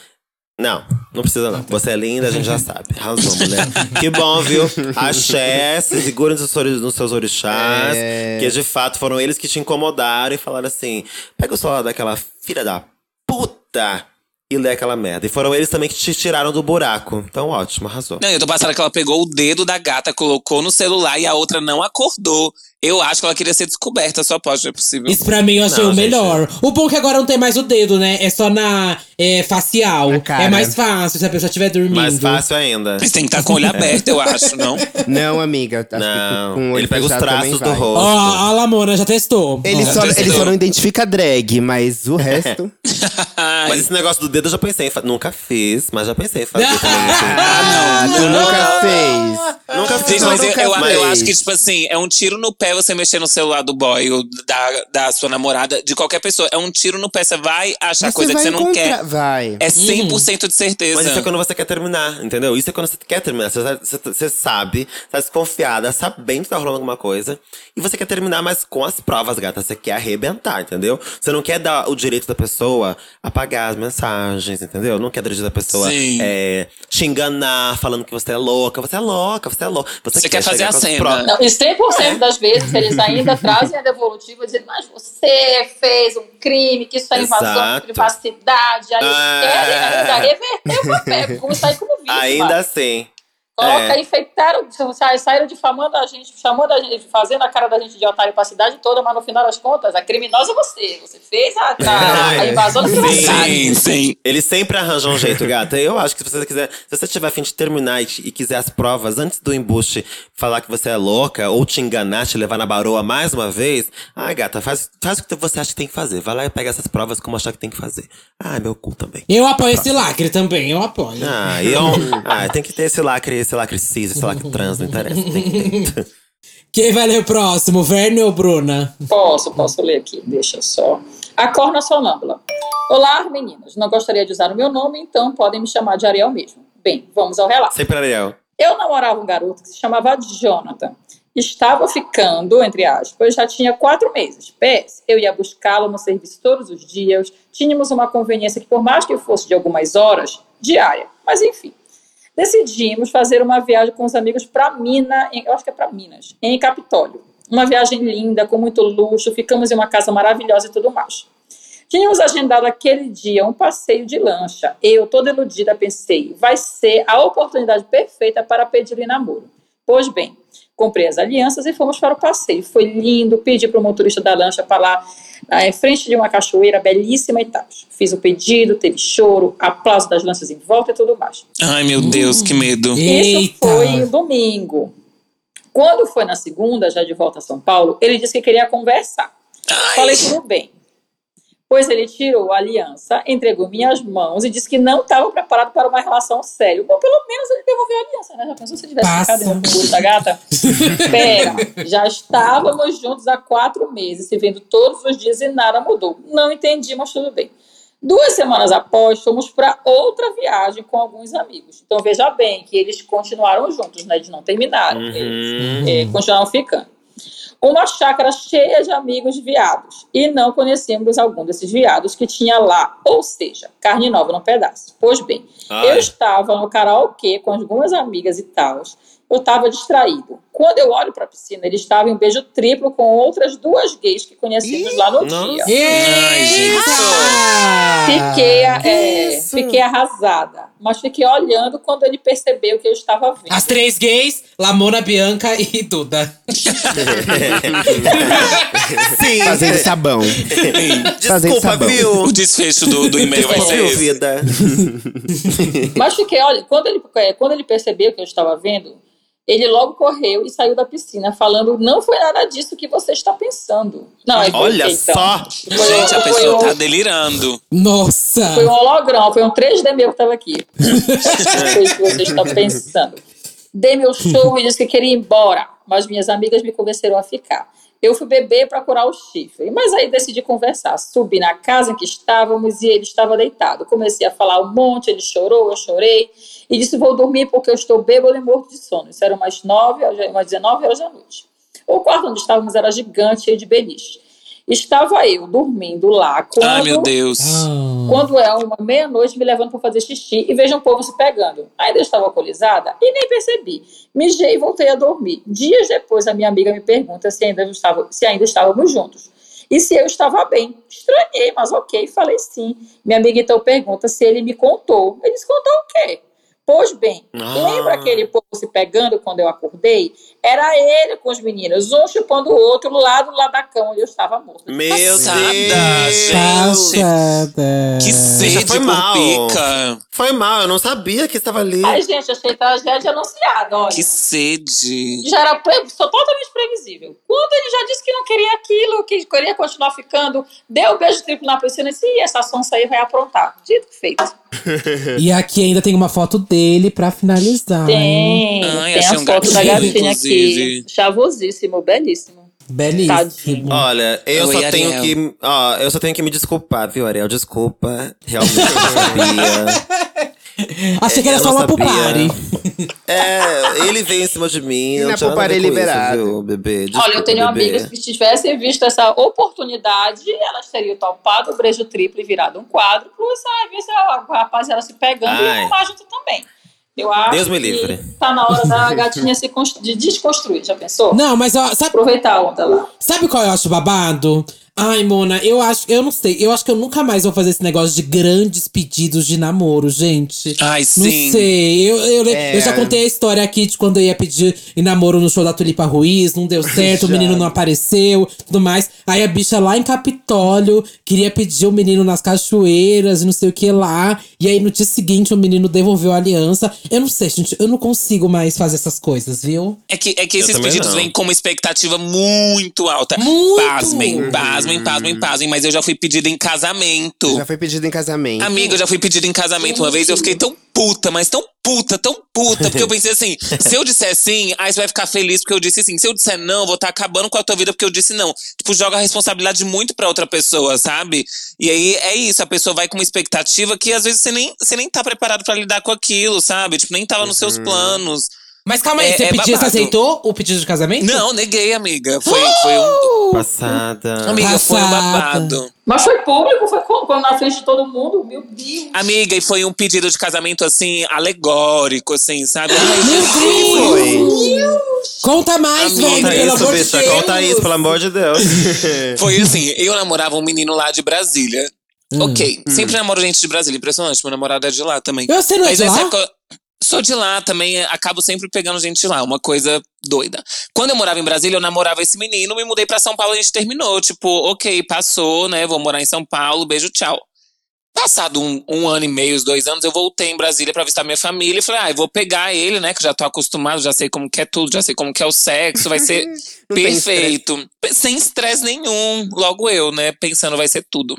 Não, não precisa não. Você é linda, a gente já sabe. Arrasou, mulher. Que bom, viu? Axé, se segurem nos seus, nos seus orixás. É. Que de fato foram eles que te incomodaram e falaram assim: pega o celular daquela filha da puta e ler aquela merda. E foram eles também que te tiraram do buraco. Então, ótimo, arrasou. Não, eu tô passada que ela pegou o dedo da gata, colocou no celular e a outra não acordou. Eu acho que ela queria ser descoberta, só pode, não é possível. Isso pra mim eu achei Não, o gente, melhor. O bom é que agora não tem mais o dedo, né? É só na é, facial. Na cara. É mais fácil se a pessoa estiver dormindo. Mais fácil ainda. Mas tem que estar com o olho aberto, eu acho, não? Não, amiga. Acho que Não, com o olho ele pega os traços do rosto. Ó, a Lamona já testou. Ele Ó. só, testou. ele só não identifica drag, mas o resto. Mas esse negócio do dedo eu já pensei em fazer. Nunca fiz, mas já pensei em fazer também. Ah, tu nunca fez. Nunca fiz, mas eu, nunca eu, acho que, tipo assim, é um tiro no pé você mexer no celular do boy ou da, da sua namorada, de qualquer pessoa. É um tiro no pé. Você vai achar Você coisa que vai você não quer. Vai. É 100% de certeza. Mas isso é quando você quer terminar, entendeu? Isso é quando você quer terminar. Você, você, você sabe, tá desconfiada, sabendo que tá rolando alguma coisa. E você quer terminar, mas com as provas, gata. Você quer arrebentar, entendeu? Você não quer dar o direito da pessoa apagar as mensagens, entendeu? Não quer dar o direito da pessoa é, te enganar, falando que você é louca. Você é louca, você é louca. Você quer fazer chegar a cena. provas. Não, e 100% das vezes eles ainda trazem a devolutiva dizendo, mas você fez um crime, que isso é invasão Exato. de privacidade. Aí Ah. eles querem ainda reverter o papel, como sair como vítima. Ainda assim. Coloca é. enfeitaram, sa- saíram difamando a gente, chamando a gente, fazendo a cara da gente de otário pra cidade toda, mas no final das contas, a criminosa é você. Você fez a, a, a invasão da privacidade. Sim, sim. Eles sempre arranjam um jeito, gata. Eu acho que se você quiser, se você tiver a fim de terminar e, e quiser as provas antes do embuste falar que você é louca ou te enganar, te levar na baroa mais uma vez, ai, gata, faz, faz o que você acha que tem que fazer. Vai lá e pega essas provas como achar que tem que fazer. Ai, meu cu também. Eu apoio esse lacre também, eu apoio. Ah, eu, ah, tem que ter esse lacre, esse lacre cis, esse lacre trans, não interessa. Tem que ter. Quem vai ler o próximo, Verne ou Bruna? Posso, posso ler aqui, deixa só. A Corna Sonâmbula. Olá, meninas. Não gostaria de usar o meu nome, então podem me chamar de Ariel mesmo. Bem, vamos ao relato. Sempre Ariel. Eu namorava um garoto que se chamava Jonathan. Estava ficando, entre aspas, já tinha quatro meses. PS, eu ia buscá-lo no serviço todos os dias. Tínhamos uma conveniência que, por mais que fosse de algumas horas, diária. Mas enfim. Decidimos fazer uma viagem com os amigos para Minas, eu acho que é para Minas, em Capitólio. Uma viagem linda, com muito luxo, ficamos em uma casa maravilhosa e tudo mais. Tínhamos agendado aquele dia um passeio de lancha. Eu, toda iludida, pensei, vai ser a oportunidade perfeita para pedir em namoro. Pois bem, comprei as alianças e fomos para o passeio. Foi lindo, pedi para o motorista da lancha para lá, ah, em frente de uma cachoeira belíssima e tal. Fiz o pedido, teve choro, aplauso das lanças em volta e tudo mais. Ai, meu Deus, que medo. Isso Eita! foi domingo. Quando foi na segunda, já de volta a São Paulo, ele disse que queria conversar. Falei tudo bem. Pois ele tirou a aliança, entregou minhas mãos e disse que não estava preparado para uma relação séria. Bom, pelo menos ele devolveu a aliança, né? Já pensou se tivesse Passa. ficado no canguru da gata? Pera, já estávamos juntos há quatro meses, se vendo todos os dias e nada mudou. Não entendi, mas tudo bem. Duas semanas após, fomos para outra viagem com alguns amigos. Então veja bem que eles continuaram juntos, né? Eles não terminaram. Eles eh, continuaram ficando. Uma chácara cheia de amigos viados. E não conhecemos algum desses viados que tinha lá. Ou seja, carne nova no pedaço. Pois bem, Ai. eu estava no karaokê com algumas amigas e tal. Eu estava distraído. Quando eu olho para a piscina, ele estava em um beijo triplo com outras duas gays que conhecemos lá no Nossa. dia. Ai. Fiquei, é, fiquei arrasada, mas fiquei olhando quando ele percebeu que eu estava vendo. As três gays, Lamona, Bianca e Duda. Sim. Fazendo sabão. Fazendo Desculpa, sabão. viu? O desfecho do, do e-mail vai ser vida? Mas fiquei, olha, quando ele, é, quando ele percebeu que eu estava vendo, ele logo correu e saiu da piscina, falando: Não foi nada disso que você está pensando. Não, foi Olha o quê, então? só. Foi, Gente, a pessoa um- tá delirando. Nossa! Foi um holograma, foi um 3D meu que estava aqui. foi isso que você está pensando. Dei meu show e disse que queria ir embora, mas minhas amigas me convenceram a ficar. Eu fui beber para curar o chifre, mas aí decidi conversar. Subi na casa em que estávamos e ele estava deitado. Comecei a falar um monte, ele chorou, eu chorei e disse: Vou dormir porque eu estou bêbado e morto de sono. Isso era umas 9, umas 19 horas da noite. O quarto onde estávamos era gigante, cheio de beliche. Estava eu dormindo lá quando Ai, meu Deus. Ah. quando é uma meia-noite, me levando para fazer xixi e vejo um povo se pegando. Ainda eu estava alcoolizada e nem percebi. Mijei e voltei a dormir. Dias depois, a minha amiga me pergunta se ainda, estava, se ainda estávamos juntos. e se eu estava bem. Estranhei, mas ok, falei sim. Minha amiga então pergunta se ele me contou. Ele disse, contou o quê? Pois bem, Ah. lembra aquele povo se pegando quando eu acordei? Era ele com os meninos, um chupando o outro lá do lado da cama onde eu estava morta. Meu Passada, Deus! gente. Passada. Que sede foi mal. pica. Foi mal, eu não sabia que estava ali. Ai, gente, achei tragédia anunciada, olha. Que sede. já era pre... sou totalmente previsível. Quando ele já disse que não queria aquilo, que queria continuar ficando, deu um beijo triplo na piscina e disse, Ih, essa sonsa aí vai aprontar. Dito feito. E aqui ainda tem uma foto dele pra finalizar. Tem, Ai, tem a um foto da gatinha aqui. Chavosíssimo, belíssimo. Belíssimo. Olha, eu Oi, só Ariel. tenho que. Ó, eu só tenho que me desculpar, viu, Ariel? Desculpa. Realmente eu não sabia. Achei que era eu só uma pupare. É, ele veio em cima de mim. E não na pupare com isso, liberado. viu, bebê? Olha, Desculpa, eu tenho bebê. amigas que se tivessem visto essa oportunidade, elas teriam topado o brejo triplo e virado um quadro, plus ai, ver se a rapaziada se pegando Ai. e arrumar junto também. Eu acho Deus me que livre. tá na hora da gatinha se de desconstruir, já pensou? Não, mas ó, sabe, Aproveitar a onda lá. sabe qual eu acho babado? Ai, Mona, eu acho, eu não sei, eu acho que eu nunca mais vou fazer esse negócio de grandes pedidos de namoro, gente. Ai, Não sim. sei, eu, eu, É. eu já contei a história aqui de quando eu ia pedir em namoro no show da Tulipa Ruiz, não deu certo, o menino não apareceu, tudo mais. Aí a bicha lá em Capitólio queria pedir o menino nas cachoeiras e não sei o que lá. E aí no dia seguinte o menino devolveu a aliança. Eu não sei, gente, eu não consigo mais fazer essas coisas, viu? É que, é que esses pedidos não. vêm com uma expectativa muito alta. Muito! Pasmem, pasmem, pasmem, pasmem. Mas eu já fui pedido em casamento. Já foi pedido em casamento. Amiga, eu já fui pedido em casamento uma vez e eu fiquei tão puta, mas tão puta, tão puta. Porque eu pensei assim, se eu disser sim, aí você vai ficar feliz porque eu disse sim. Se eu disser não, eu vou estar acabando com a tua vida porque eu disse não. Tipo, joga a responsabilidade muito pra outra pessoa, sabe? E aí é isso, a pessoa vai com uma expectativa que às vezes você nem, você nem tá preparado pra lidar com aquilo, sabe? Tipo, nem tava nos seus planos. Mas calma aí, É- você é pediu, você babado. aceitou o pedido de casamento? Não, neguei, amiga. Foi, foi um. Passada. Amiga, foi um Passada. babado. Mas foi público, foi co- co- na frente de todo mundo, meu Deus. Amiga, e foi um pedido de casamento, assim, alegórico, assim, sabe? Ai, Meu Jesus. Deus! Conta mais, Amiga, velho, Conta pelo isso, amor de bicha. Deus. Conta isso, pelo amor de Deus. Foi assim, eu namorava um menino lá de Brasília. Ok, sempre namoro gente de Brasília, impressionante. Meu namorado é de lá também. Eu, Você não é Mas de lá? época- Sou de lá também, acabo sempre pegando gente de lá, uma coisa doida. Quando eu morava em Brasília, eu namorava esse menino, me mudei pra São Paulo e a gente terminou. Tipo, ok, passou, né? Vou morar em São Paulo, beijo, tchau. Passado um, um ano e meio, dois anos, eu voltei em Brasília pra visitar minha família e falei, ah, eu vou pegar ele, né? Que já tô acostumado, já sei como que é tudo, já sei como que é o sexo, vai ser perfeito. Sem estresse nenhum, logo eu, né? Pensando vai ser tudo.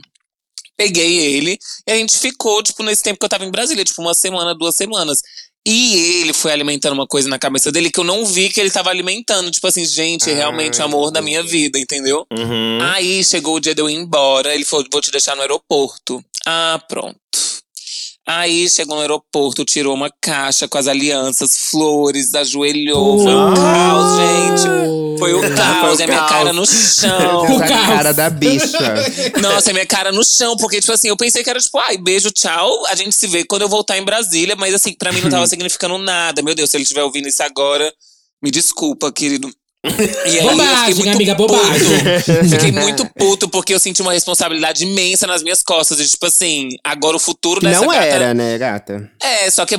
Peguei ele e a gente ficou, tipo, nesse tempo que eu tava em Brasília, tipo, uma semana, duas semanas. E ele foi alimentando uma coisa na cabeça dele que eu não vi que ele tava alimentando. Tipo assim, gente, é realmente o Ai, amor da minha vida, entendeu? Uhum. Aí chegou o dia de eu ir embora. Ele falou: vou te deixar no aeroporto. Ah, pronto. Aí chegou no aeroporto, tirou uma caixa com as alianças, flores, ajoelhou. Foi um caos, gente. Foi o caos. O a minha cara no chão. Essa caos. cara da bicha. Nossa, a minha cara no chão, porque, tipo assim, eu pensei que era tipo, ai, beijo, tchau, a gente se vê quando eu voltar em Brasília, mas assim, pra mim não tava significando nada. Meu Deus, se ele estiver ouvindo isso agora, me desculpa, querido. E aí Bobagem, amiga, puto. bobagem. Fiquei muito puto porque eu senti uma responsabilidade imensa nas minhas costas. E, tipo assim, agora o futuro dessa Não gata- era, né, gata? É, só que a,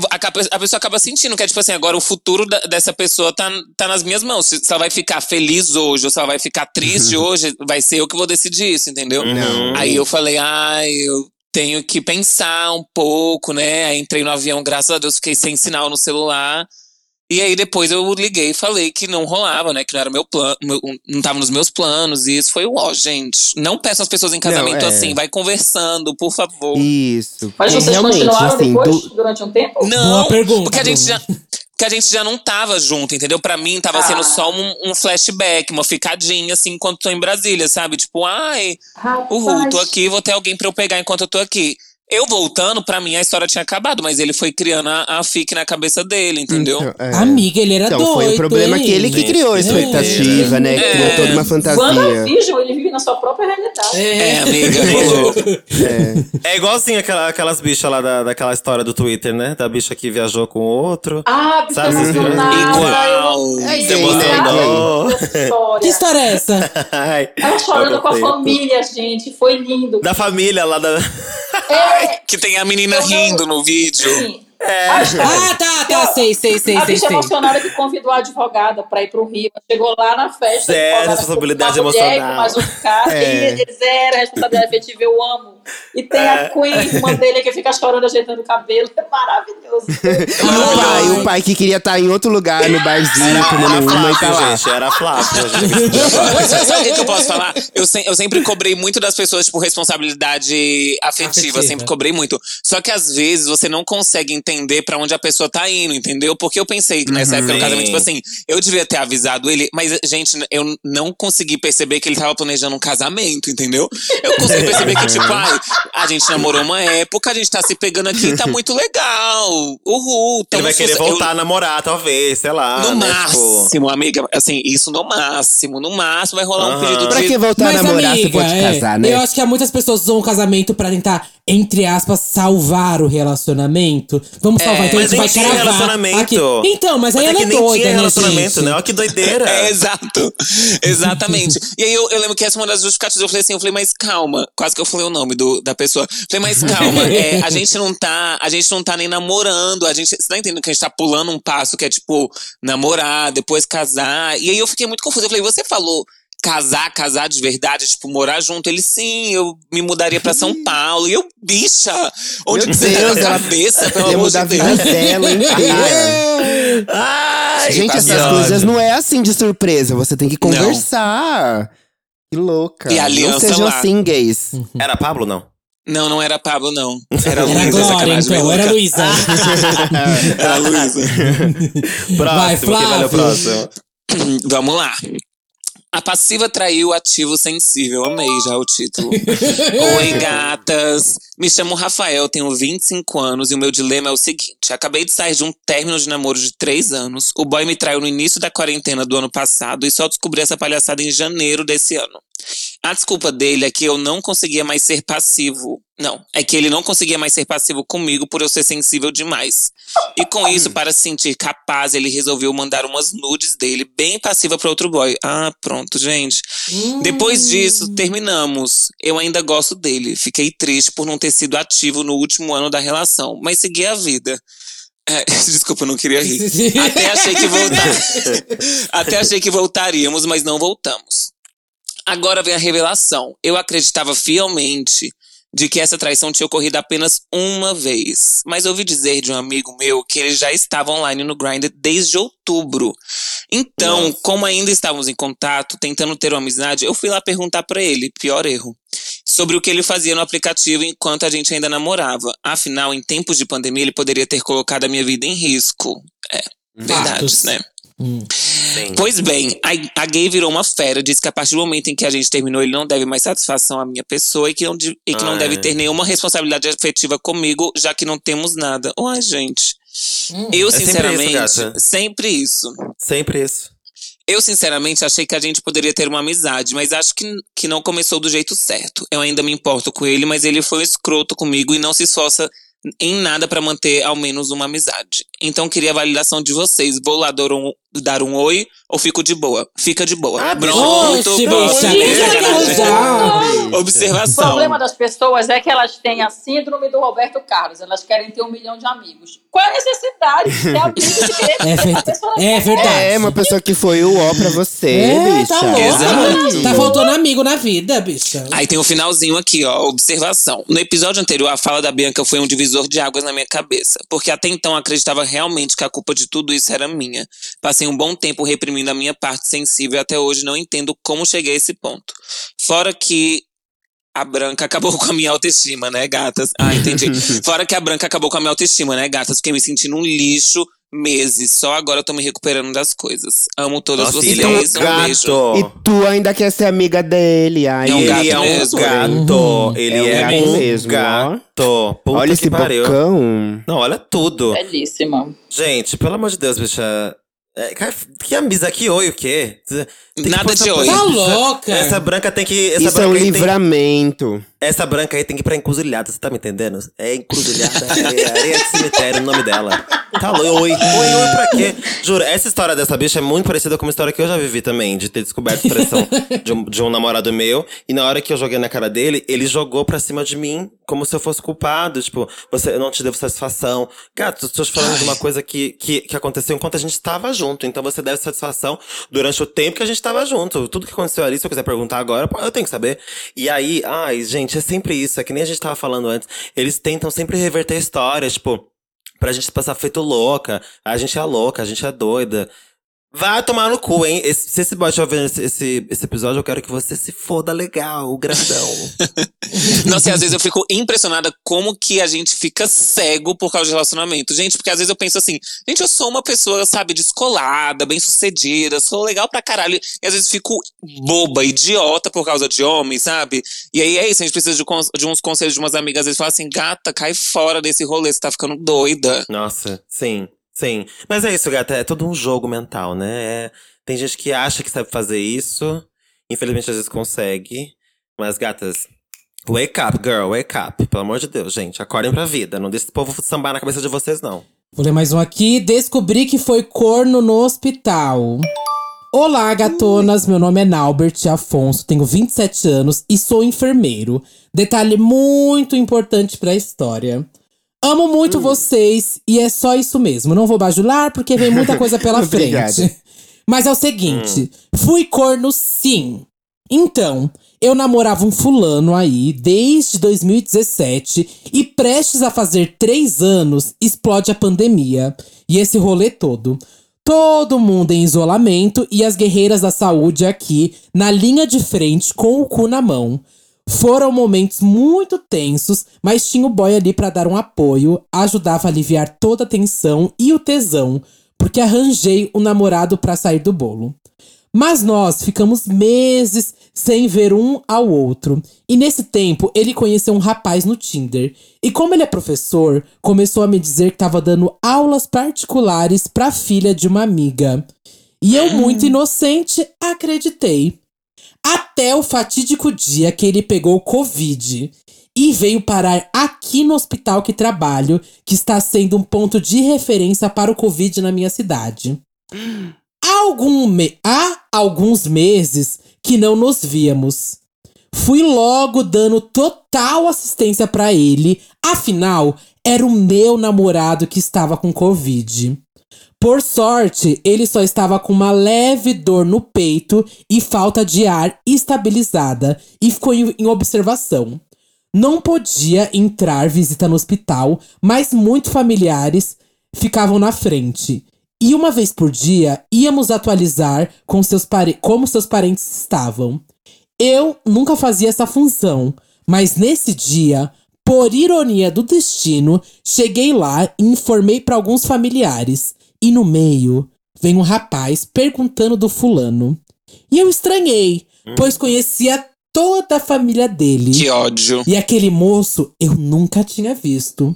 a pessoa acaba sentindo que é tipo assim, agora o futuro da- dessa pessoa tá, tá nas minhas mãos. Se, se ela vai ficar feliz hoje ou se ela vai ficar triste hoje, vai ser eu que vou decidir isso, entendeu? Não. Aí eu falei, ai, eu tenho que pensar um pouco, né? Aí entrei no avião, graças a Deus, fiquei sem sinal no celular. E aí depois eu liguei e falei que não rolava, né? Que não era meu plano, não tava nos meus planos. E isso foi o ó, gente. Não peçam as pessoas em casamento é. assim, vai conversando, por favor. Isso. Mas porque vocês realmente, continuaram assim, depois, do- durante um tempo? Não, Boa pergunta, porque a gente já. Porque a gente já não tava junto, entendeu? Pra mim, tava Ah. sendo só um, um flashback, uma ficadinha, assim, enquanto tô em Brasília, sabe? Tipo, ai, Rapaz. Uhul, tô aqui, vou ter alguém pra eu pegar enquanto eu tô aqui. Eu voltando, pra mim a história tinha acabado, mas ele foi criando a, a fic na cabeça dele, entendeu? Então, é. Amiga, ele era Então, doido. foi o problema hein? que ele que Gente, criou a expectativa, né? É. Criou toda uma fantasia. WandaVision, ele vive na sua própria realidade. É, amiga, rolou. É igualzinho aquela, aquelas bichas lá da, daquela história do Twitter, né? Da bicha que viajou com o outro. Ah, bicho Sabe, vocês viram? Igual. É né? essa Que história. é essa? Ai, Ela chorando com a família, gente. Foi lindo. Da família lá da. É, Que tem a menina Eu não- rindo no vídeo. sim. A história- Ah, tá, tá, sei, sei, sei, a bicha sei. emocionada que convidou a advogada pra ir pro Rio. Chegou lá na festa. Zero responsabilidade mulher, emocional. Com mais um cara. É. Zero responsabilidade afetiva, eu amo. E tem a Queen, irmã dele, que fica chorando, ajeitando o cabelo. É maravilhoso. E o pai, o pai que queria estar em outro lugar, no barzinho, era uma e tá lá. gente. Era Flávio. sabe o que, eu posso falar? Eu, se- eu sempre cobrei muito das pessoas, tipo, responsabilidade afetiva. Afetiva. Sempre cobrei muito. Só que às vezes você não consegue entender pra onde a pessoa tá indo, entendeu? Porque eu pensei que nessa época do Sim. casamento, tipo assim, eu devia ter avisado ele, mas, gente, eu não consegui perceber que ele tava planejando um casamento, entendeu? Eu consegui perceber que, tipo, ai, a gente namorou uma época, a gente tá se pegando aqui, tá muito legal. Uhul. Ele vai querer suce- eu- voltar a namorar, talvez, sei lá. no né? Tipo, máximo, amiga. Assim, isso no máximo. No máximo vai rolar um Aham. pedido Pra de. que voltar a Mas, namorar amiga, se pode é, casar, né? eu acho que há muitas pessoas usam o casamento pra tentar, entre aspas, salvar o relacionamento. Vamos salvar, então a mas gente vai tinha cravar relacionamento. aqui. Então, mas aí Mas é ela é doida, tinha né, relacionamento, gente? né? Olha que doideira. É, exato. Exatamente. e aí eu, eu lembro que essa é uma das justificativas. Eu falei assim, eu falei, mas calma. Quase que eu falei o nome do, da pessoa. Falei, mas calma. é, a gente não tá. A gente não tá nem namorando. A gente. Você tá entendendo que a gente tá pulando um passo que é tipo namorar, depois casar. E aí eu fiquei muito confusa. Eu falei, você falou. Casar, casar de verdade, tipo, morar junto. Ele, sim, eu me mudaria pra São Paulo. E eu, bicha, onde Meu você tá Deus, na ela cabeça, pelo amor de Deus? dela inteira. Ai, Gente, essas Fabiana. coisas não é assim de surpresa. Você tem que conversar. Que louca. E a aliança não sejam lá. assim, gays. Era Pablo, não? Não, não era Pablo, não. Era Era Luísa, Glória, então, era. Luísa. Era a Luísa. Vai, Próximo, vai Flávio. próximo? Vamos lá. A passiva traiu o ativo sensível. Amei já o título. Oi, gatas. Me chamo Rafael, tenho 25 anos e o meu dilema é o seguinte: acabei de sair de um término de namoro de 3 anos. O boy me traiu no início da quarentena do ano passado e só descobri essa palhaçada em janeiro desse ano. A desculpa dele é que eu não conseguia mais ser passivo. Não, é que ele não conseguia mais ser passivo comigo por eu ser sensível demais. E com isso, para se sentir capaz, ele resolveu mandar umas nudes dele bem passiva para outro boy. Ah, pronto, gente. Depois disso, terminamos. Eu ainda gosto dele. Fiquei triste por não ter sido ativo no último ano da relação, mas segui a vida. É, desculpa, eu não queria rir. Até achei que voltar... Até achei que voltaríamos, mas não voltamos. Agora vem a revelação. Eu acreditava fielmente de que essa traição tinha ocorrido apenas uma vez. Mas ouvi dizer de um amigo meu que ele já estava online no Grindr desde outubro. Então, Nossa. como ainda estávamos em contato, tentando ter uma amizade, eu fui lá perguntar pra ele, pior erro, sobre o que ele fazia no aplicativo enquanto a gente ainda namorava. Afinal, em tempos de pandemia, ele poderia ter colocado a minha vida em risco. É, verdades, Fatos. né? Pois bem, a, a gay virou uma fera, disse que a partir do momento em que a gente terminou, ele não deve mais satisfação à minha pessoa e que não, de- e que não Ai. deve ter nenhuma responsabilidade afetiva comigo, já que não temos nada. Uai, gente. Eu, É sempre sinceramente, isso, gata. sempre isso. Sempre isso. Eu, sinceramente, achei que a gente poderia ter uma amizade, mas acho que, que não começou do jeito certo. Eu ainda me importo com ele, mas ele foi um escroto comigo e não se esforça em nada pra manter ao menos uma amizade. Então queria a validação de vocês. Vou lá dar um, dar um oi ou fico de boa? Fica de boa. Ah. Pronto, bicha, que que já. O Observação. problema das pessoas é que elas têm a síndrome do Roberto Carlos. Elas querem ter um milhão de amigos. Qual é a necessidade de ter amigos É, pessoa é verdade. É, uma pessoa que foi o ó pra você, É, bicha. tá louca. Exato. Tá faltando amigo na vida, bicha. Aí tem um finalzinho aqui, ó. Observação. No episódio anterior, a fala da Bianca foi um divisor de águas na minha cabeça. Porque até então eu acreditava realmente que a culpa de tudo isso era minha. Passei um bom tempo reprimindo a minha parte sensível e até hoje não entendo como cheguei a esse ponto. Fora que a Branca acabou com a minha autoestima, né, gatas? Ah, entendi. Fora que a Branca acabou com a minha autoestima, né, gatas? Fiquei me sentindo um lixo meses. Só agora eu tô me recuperando das coisas. Amo todas Nossa, ele vocês. é um um beijo. gato. E tu ainda quer ser amiga dele. Ai, É um ele gato é um mesmo. gato. Ele É um é, gato um mesmo, ó. gato. Puta Olha esse pariu. bocão. Não, olha tudo. Belíssima. Gente, pelo amor de Deus, bicha. É, que amizade, que oi o quê? Tem que Nada de oi. Tá louca? Essa branca tem que. Essa Isso é um aí tem- livramento. Essa branca aí tem que ir pra encruzilhada, você tá me entendendo? É encruzilhada, é areia de cemitério o nome dela. Tá louco, oi, oi, oi pra quê? Juro, essa história dessa bicha é muito parecida com uma história que eu já vivi também, de ter descoberto traição de um, de um namorado meu. E na hora que eu joguei na cara dele, ele jogou pra cima de mim, como se eu fosse culpado. Tipo, você, eu não te devo satisfação. Gato, tô te falando de uma coisa que, que, que aconteceu enquanto a gente estava junto. Então você deve satisfação durante o tempo que a gente estava junto. Tudo que aconteceu ali, se eu quiser perguntar agora, eu tenho que saber. E aí, ai, gente, é sempre isso. É que nem a gente tava falando antes. Eles tentam sempre reverter a história, tipo, pra gente passar feito louca. A gente é louca, a gente é doida. Vai tomar no cu, hein? Esse- se esse boy estiver vendo esse, esse, esse episódio, eu quero que você se foda legal, grandão. Nossa, e às vezes eu fico impressionada como que a gente fica cego por causa de relacionamento. Gente, porque às vezes eu penso assim, gente, eu sou uma pessoa, sabe, descolada, bem sucedida, sou legal pra caralho. E às vezes fico boba, idiota por causa de homens, sabe? E aí é isso, a gente precisa de, de uns conselhos de umas amigas. Às vezes fala assim, gata, cai fora desse rolê, você tá ficando doida. Nossa, sim, sim. Mas é isso, gata, é todo um jogo mental, né? É- tem gente que acha que sabe fazer isso, infelizmente às vezes consegue. Mas, gatas, wake up, girl, wake up. Pelo amor de Deus, gente, acordem pra vida. Não deixe esse povo sambar na cabeça de vocês, não. Vou ler mais um aqui. Descobri que foi corno no hospital. Olá, gatonas. Meu nome é Naubert Afonso, tenho 27 anos e sou enfermeiro. Detalhe muito importante pra história. Amo muito vocês e é só isso mesmo. Não vou bajular porque vem muita coisa pela frente. Mas é o seguinte: fui corno sim. Então, eu namorava um fulano aí desde 2017 e prestes a fazer três anos explode a pandemia. E esse rolê todo. Todo mundo em isolamento e as guerreiras da saúde aqui na linha de frente com o cu na mão. Foram momentos muito tensos, mas tinha o boy ali pra dar um apoio, ajudava a aliviar toda a tensão e o tesão, porque arranjei um namorado pra sair do bolo. Mas nós ficamos meses sem ver um ao outro. E nesse tempo, ele conheceu um rapaz no Tinder. E como ele é professor, começou a me dizer que estava dando aulas particulares pra filha de uma amiga. E eu, muito inocente, acreditei. Até o fatídico dia que ele pegou Covid e veio parar aqui no hospital que trabalho, que está sendo um ponto de referência para o Covid na minha cidade. Há, algum me- há alguns meses que não nos víamos. Fui logo dando total assistência pra ele, afinal, era o meu namorado que estava com Covid. Por sorte, ele só estava com uma leve dor no peito e falta de ar estabilizada e ficou em, em observação. Não podia entrar visita no hospital, mas muitos familiares ficavam na frente. E uma vez por dia íamos atualizar com seus como seus parentes estavam. Eu nunca fazia essa função, mas nesse dia, por ironia do destino, cheguei lá e informei para alguns familiares. E no meio, vem um rapaz perguntando do fulano. E eu estranhei, pois conhecia toda a família dele. Que ódio. E aquele moço eu nunca tinha visto.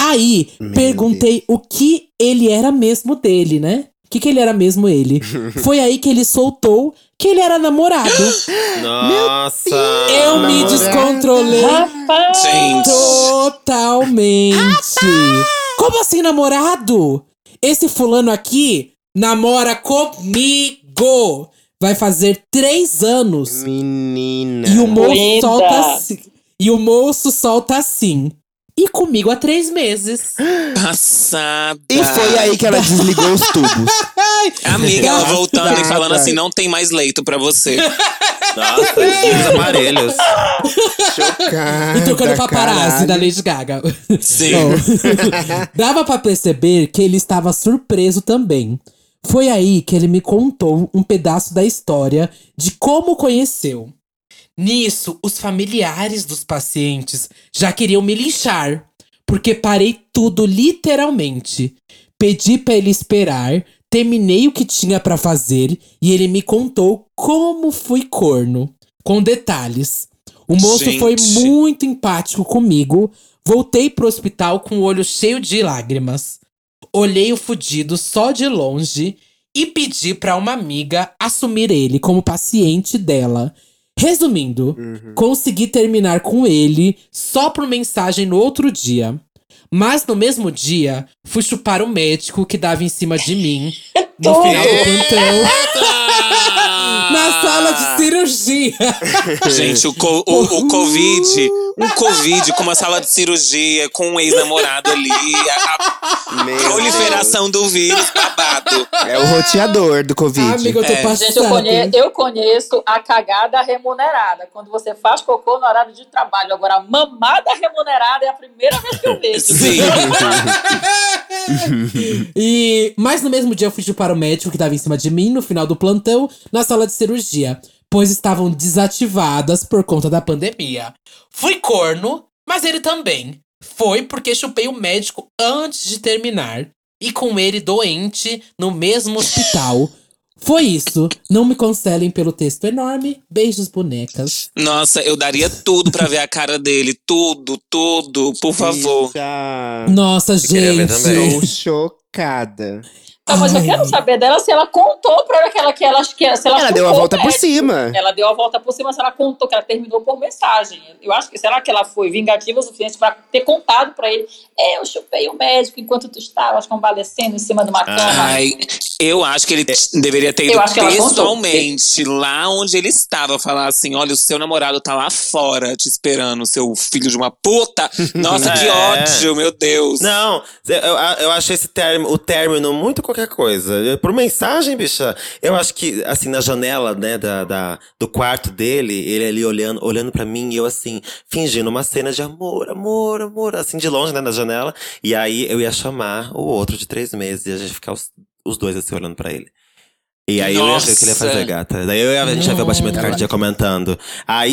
Aí, Meu perguntei o que ele era mesmo dele, né? O que, que ele era mesmo ele? Foi aí que ele soltou que ele era namorado. Nossa! eu me namorado. descontrolei Rapaz! Totalmente. Como assim, namorado? Esse fulano aqui namora comigo. Vai fazer três anos. Menina. E o moço Linda. solta assim. E o moço solta assim. E comigo há três meses. Passada. E foi aí que ela desligou os tubos. Amiga, ela voltando e falando assim: não tem mais leito pra você. Nossa, os aparelhos. Chocada, e trocando paparazzi caralho. da Lady Gaga. Sim. Dava pra perceber que ele estava surpreso também. Foi aí que ele me contou um pedaço da história de como conheceu. Nisso, os familiares dos pacientes já queriam me linchar, porque parei tudo literalmente. Pedi pra ele esperar, terminei o que tinha pra fazer e ele me contou como fui corno. Com detalhes. O moço Gente. foi muito empático comigo. Voltei pro hospital com o olho cheio de lágrimas. Olhei o fudido só de longe e pedi pra uma amiga assumir ele como paciente dela. Resumindo, consegui terminar com ele só por mensagem no outro dia. Mas no mesmo dia, fui chupar o médico que dava em cima de mim no final do plantão. Na sala de cirurgia. Gente, o, co- o, o Covid, um Covid com uma sala de cirurgia, com um ex-namorado ali, a, proliferação do vírus babado. Deus. É o roteador do Covid. Ah, amiga, eu tô É. passada. Gente, eu conheço, eu conheço a cagada remunerada. Quando você faz cocô no horário de trabalho. Agora, a mamada remunerada é a primeira vez que eu vejo. Sim. E, mas no mesmo dia eu fui chupar o médico que tava em cima de mim no final do plantão, na sala de cirurgia, pois estavam desativadas por conta da pandemia. Fui corno, mas ele também. Foi porque chupei o médico antes de terminar. E com ele doente no mesmo hospital. Foi isso. Não me cancelem pelo texto enorme. Beijos, bonecas. Nossa, eu daria tudo pra ver a cara dele. Tudo, tudo, por favor. Bicha, Nossa, ver gente. Tô chocada. Então, mas eu quero saber dela se ela contou pra ela que ela, que ela, que ela, se ela, Ela deu a volta por cima. Ela deu a volta por cima, se ela contou que ela terminou por mensagem. Eu acho que será que ela foi vingativa o suficiente pra ter contado pra ele? É, eu chupei o médico enquanto tu estavas convalescendo em cima de uma cama. Ai, eu acho que ele t- deveria ter Eu ido acho que pessoalmente lá onde ele estava, falar assim: olha, o seu namorado tá lá fora te esperando, seu filho de uma puta. Nossa, que É. ódio, meu Deus. Não, eu, eu achei esse termo, o término muito qualquer coisa. Por mensagem, bicha, eu acho que, assim, na janela, né, da, da- do quarto dele, ele ali olhando, olhando para mim e eu, assim, fingindo uma cena de amor, amor, amor, assim, de longe, né, na janela. E aí eu ia chamar o outro de três meses e a gente ficar os, os dois, assim, olhando pra ele. E aí eu ia ver o que ele ia fazer, Nossa. gata. Daí eu ia, a gente ia ver o batimento cardíaco comentando. Aí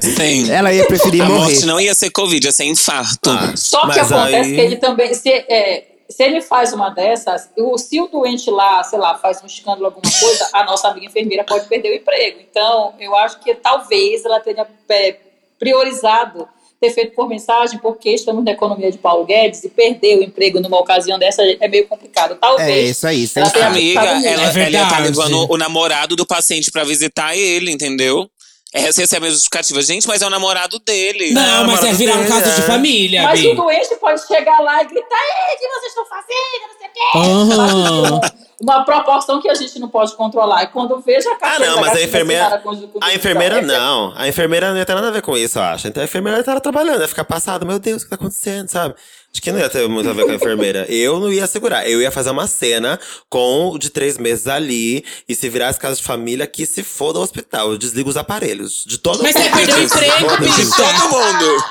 sim. Sim. Ela ia preferir A morrer. morte não ia ser Covid, ia ser infarto. Ah, Só que acontece aí- que ele também, se, é, se ele faz uma dessas, o, se o doente lá, sei lá, faz um escândalo, alguma coisa, a nossa amiga enfermeira pode perder o emprego. Então, eu acho que talvez ela tenha é, priorizado ter feito por mensagem, porque estamos na economia de Paulo Guedes e perder o emprego numa ocasião dessa é meio complicado. É Talvez. isso aí, Ela tem a- Amiga, Tá ela, É ela verdade. levando o namorado do paciente pra visitar ele, entendeu? Essa essa é a minha justificativa. Gente, mas é o namorado dele. Não, mas é virar um dele, caso de é. família, Mas Bi. o doente pode chegar lá e gritar: Ei, o que vocês estão fazendo? Não sei o quê. Aham. Uma proporção que a gente não pode controlar. E quando veja a Ah, não, mas a enfermeira. A enfermeira é- não. A enfermeira não ia ter nada a ver com isso, eu acho. Então a enfermeira ia estar trabalhando, ia ficar passada. Meu Deus, o que tá acontecendo, sabe? Acho que não ia ter muito a ver com a enfermeira. Eu não ia segurar. Eu ia fazer uma cena com o de três meses ali. E se virasse casa de família, que se foda o hospital. Eu desligo os aparelhos. De todo Mas você mundo. perdeu o emprego, Foda-se. bicha. Todo mundo.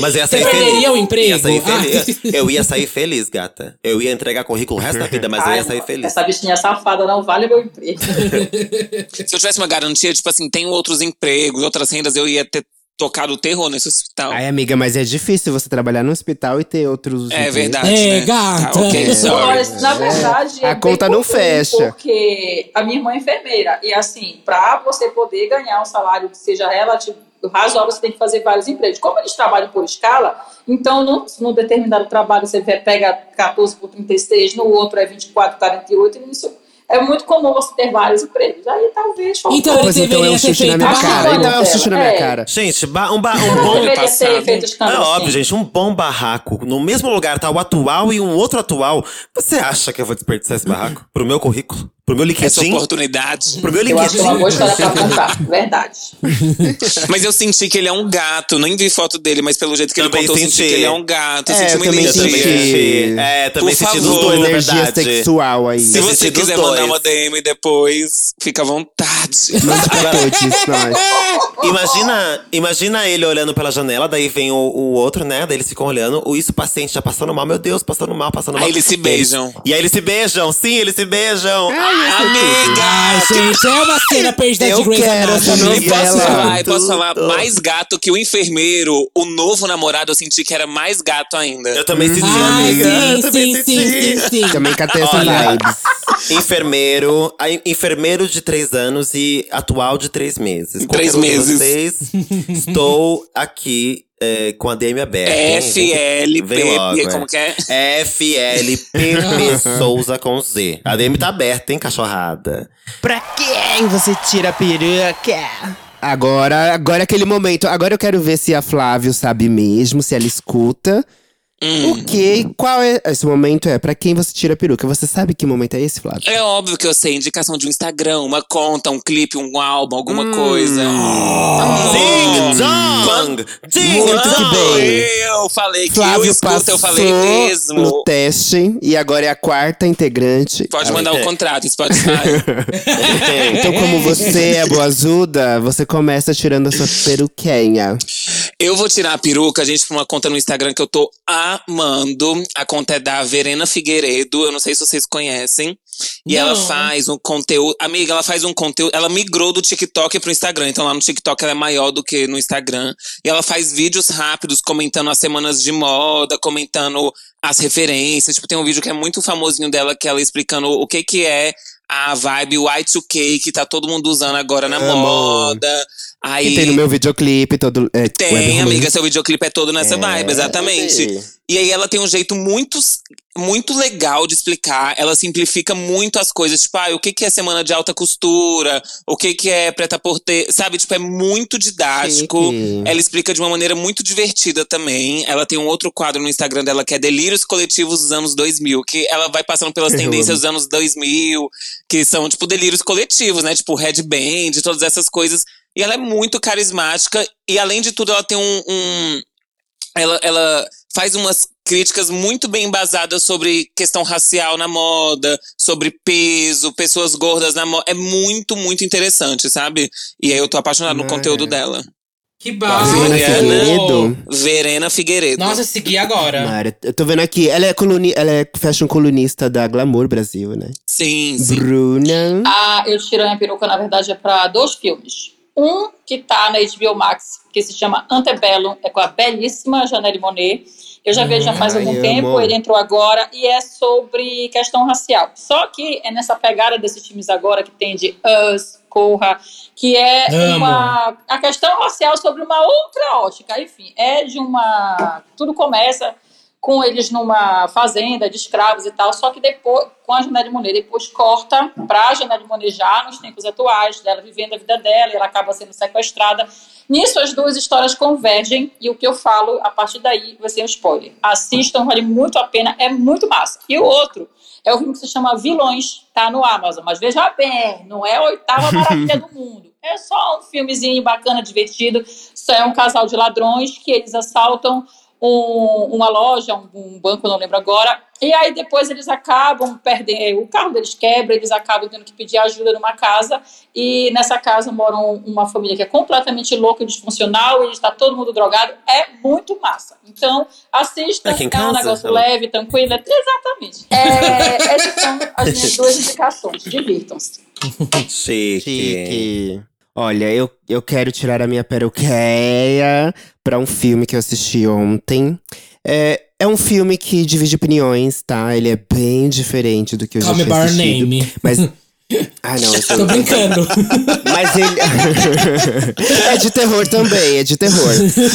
Mas eu ia Você sair feliz. perderia o emprego? Ia sair Ah. feliz. Eu ia sair feliz, gata. Eu ia entregar currículo o resto da vida, mas eu Ai, ia sair feliz. Essa bichinha safada não vale meu emprego. Se eu tivesse uma garantia, tipo assim, tenho outros empregos, outras rendas, eu ia ter tocado o terror nesse hospital. Ai, amiga, mas é difícil você trabalhar no hospital e ter outros. É empregos. verdade. É, né? gata. Tá, ok, sorry. Mas, na verdade. A é bem conta não fecha. Porque a minha irmã é enfermeira. E assim, para você poder ganhar um salário que seja relativo, razoável, você tem que fazer vários empregos. Como eles trabalham por escala, então num, num determinado trabalho você pega 14 por 36, no outro é 24, 48, e nisso. É muito comum você ter vários empregos. Aí talvez. Então, ele então é deveria um ter chute na minha barraco. cara. Então é um chute na minha É. cara. Gente, um, ba- um Não bom. passado. É óbvio, assim. gente, um bom barraco. No mesmo lugar tá o atual e um outro atual. Você acha que eu vou desperdiçar esse barraco? Pro meu currículo? Pro meu Essa LinkedIn? oportunidade. Pro meu Eu acho que uma boa LinkedIn? história pra contar. Verdade. Mas eu senti que ele é um gato. Nem vi foto dele, mas pelo jeito que Também ele contou, eu senti senti. que ele é um gato. Eu É, senti uma também Eu também senti. senti. É, também Por senti dos favor. dois, na Energia verdade. sexual aí. Se você senti dos quiser dois. mandar uma DM depois, fica à vontade. Mande pra todos nós. Imagina, imagina ele olhando pela janela, daí vem o, o outro, né? Daí eles ficam olhando. O isso paciente já passando mal, meu Deus, passando mal, passando mal. Aí eles se beijam. E aí eles se beijam, sim, eles se beijam. Amiga! Ai, gente, é uma cena perdida Eu de Grey's Anatomy. E posso falar, e posso falar, mais gato que o enfermeiro, o novo namorado, eu senti que era mais gato ainda. Eu também senti, Ai, amiga. eu sim, também sim, sim, senti. sim, sim. Também catei essa vibes. Enfermeiro, enfermeiro de três anos e atual de três meses. Três meses. Vocês, estou aqui é, com a DM aberta. FLP, logo, como é. que é? FLPP Souza com Z. A DM tá aberta, hein, cachorrada? Pra quem você tira a peruca? Agora, agora é aquele momento. Agora eu quero ver se a Flávio sabe mesmo, se ela escuta. Hum. O que? Qual é esse momento? É pra quem você tira a peruca? Você sabe que momento é esse, Flávio? É óbvio que eu sei, indicação de um Instagram, uma conta, um clipe, um álbum, alguma coisa. Ding dong! Ding Muito que dong! bem. Eu falei que Flávio eu escuto, passou eu falei mesmo. no teste e agora é a quarta integrante. Pode Ah, mandar é. o contrato, Spotify. Então, como você é boazuda, você começa tirando a sua peruquinha. Eu vou tirar a peruca, gente, pra uma conta no Instagram que eu tô amando. A conta é da Verena Figueiredo. Eu não sei se vocês conhecem. E ela Não. faz um conteúdo. Amiga, ela faz um conteúdo. Ela migrou do TikTok pro Instagram. Então lá no TikTok ela é maior do que no Instagram. E ela faz vídeos rápidos comentando as semanas de moda, comentando as referências. Tipo, tem um vídeo que é muito famosinho dela, que ela explicando o que que é a vibe Y2K que tá todo mundo usando agora na moda. Aí E tem no meu videoclipe todo. É, tem, Web amiga, Romance. seu videoclipe é todo nessa É, vibe, exatamente. é. E aí ela tem um jeito muito, muito legal de explicar. Ela simplifica muito as coisas. Tipo, ah, o que, que é semana de alta costura? O que, que é preta porter? Sabe? Tipo, é muito didático. Chique. Ela explica de uma maneira muito divertida também. Ela tem um outro quadro no Instagram dela que é Delírios Coletivos dos anos 2000, que ela vai passando pelas tendências dos anos 2000, que são, tipo, delírios coletivos, né? Tipo, headband, todas essas coisas. E ela é muito carismática. E além de tudo, ela tem um. um- ela, ela faz umas críticas muito bem embasadas sobre questão racial na moda, sobre peso, pessoas gordas na moda. É muito, muito interessante, sabe? E aí eu tô apaixonado no conteúdo dela. Que Verena bafo. Figueiredo. Verena Figueiredo. Nossa, segui agora. Mara, eu tô vendo aqui, ela é, coluni ela é fashion colunista da Glamour Brasil, né? Sim, sim. Bruna. Ah, eu tiro a minha peruca, na verdade, é para dois filmes. Um que tá na HBO Max, que se chama Antebellum, é com a belíssima Janelle Monet. Eu já vejo já faz Ai, algum amo. tempo, ele entrou agora e é sobre questão racial. Só que é nessa pegada desses filmes agora que tem de Us, Corra, que é Amo. uma a questão racial sobre uma outra ótica. Enfim, é de uma tudo começa com eles numa fazenda de escravos e tal, só que depois, com a Janelle Monet, depois corta para a Janelle Monet já nos tempos atuais, dela vivendo a vida dela, e ela acaba sendo sequestrada. Nisso as duas histórias convergem, e o que eu falo, a partir daí, vai ser um spoiler. Assistam, vale muito a pena, é muito massa. E o outro é o filme que se chama Vilões, tá no Amazon, mas veja bem, não é a oitava maravilha do mundo. É só um filmezinho bacana, divertido. Só é um casal de ladrões que eles assaltam um- uma loja, um, um banco, não lembro agora. E aí depois eles acabam perdendo, o carro deles quebra, eles acabam tendo que pedir ajuda numa casa. E nessa casa moram uma família que é completamente louca e disfuncional, e está todo mundo drogado. É muito massa. Então, assista, é um negócio Ela- leve, tranquilo. Exatamente. É, essas são as minhas duas indicações. Divirtam-se. Chique. Chique. Olha, eu, eu quero tirar a minha peruqueia pra um filme que eu assisti ontem. É, é um filme que divide opiniões, tá? Ele é bem diferente do que eu Call já me by assistido. name. Mas. Ah, não, esse Tô brincando. Mas ele. é de terror também, é de terror.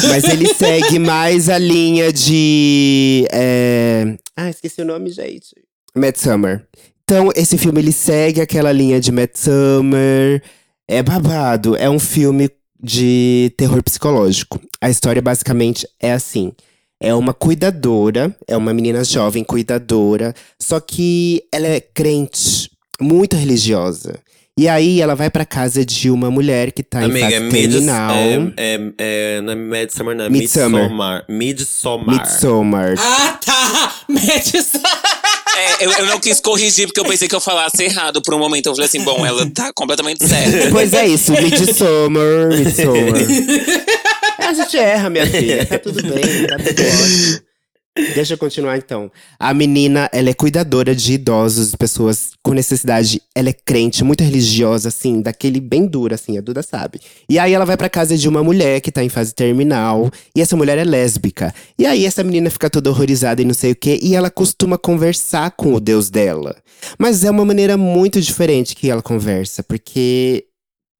Mas ele segue mais a linha de. é, Ah, esqueci o nome, gente. Midsummer. Então, esse filme ele segue aquela linha de Midsummer. É babado. É um filme de terror psicológico. A história basicamente é assim. É uma cuidadora, é uma menina jovem cuidadora, só que ela é crente, muito religiosa. E aí ela vai pra casa de uma mulher que tá Amiga, em é fase mid, terminal. é, é, é, não é Midsummer, não. É Midsummer. Midsommar. Midsommar. Midsommar. ah, tá! Essa. É, eu, eu não quis corrigir porque eu pensei que eu falasse errado por um momento. Eu falei assim, bom, ela tá completamente certa. Pois é isso, Midsommar, Midsommar. A gente erra, minha filha. Tá tudo bem, tá tudo ótimo. Deixa eu continuar então. A menina, ela é cuidadora de idosos, pessoas com necessidade. Ela é crente, muito religiosa, assim, daquele bem dura, assim, a Duda sabe. E aí ela vai pra casa de uma mulher que tá em fase terminal. E essa mulher é lésbica. E aí essa menina fica toda horrorizada e não sei o quê. E ela costuma conversar com o Deus dela. Mas é uma maneira muito diferente que ela conversa, porque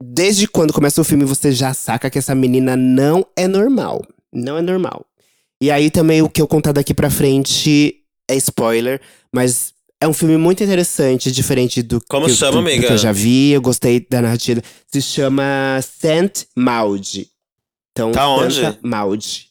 desde quando começa o filme você já saca que essa menina não é normal. Não é normal. E aí também o que eu contar daqui pra frente é spoiler, mas é um filme muito interessante, diferente do, Como que, eu- chama, do- do amiga? que eu já vi. Eu gostei da narrativa. Se chama Saint Maud. Então, Tá onde? Maud.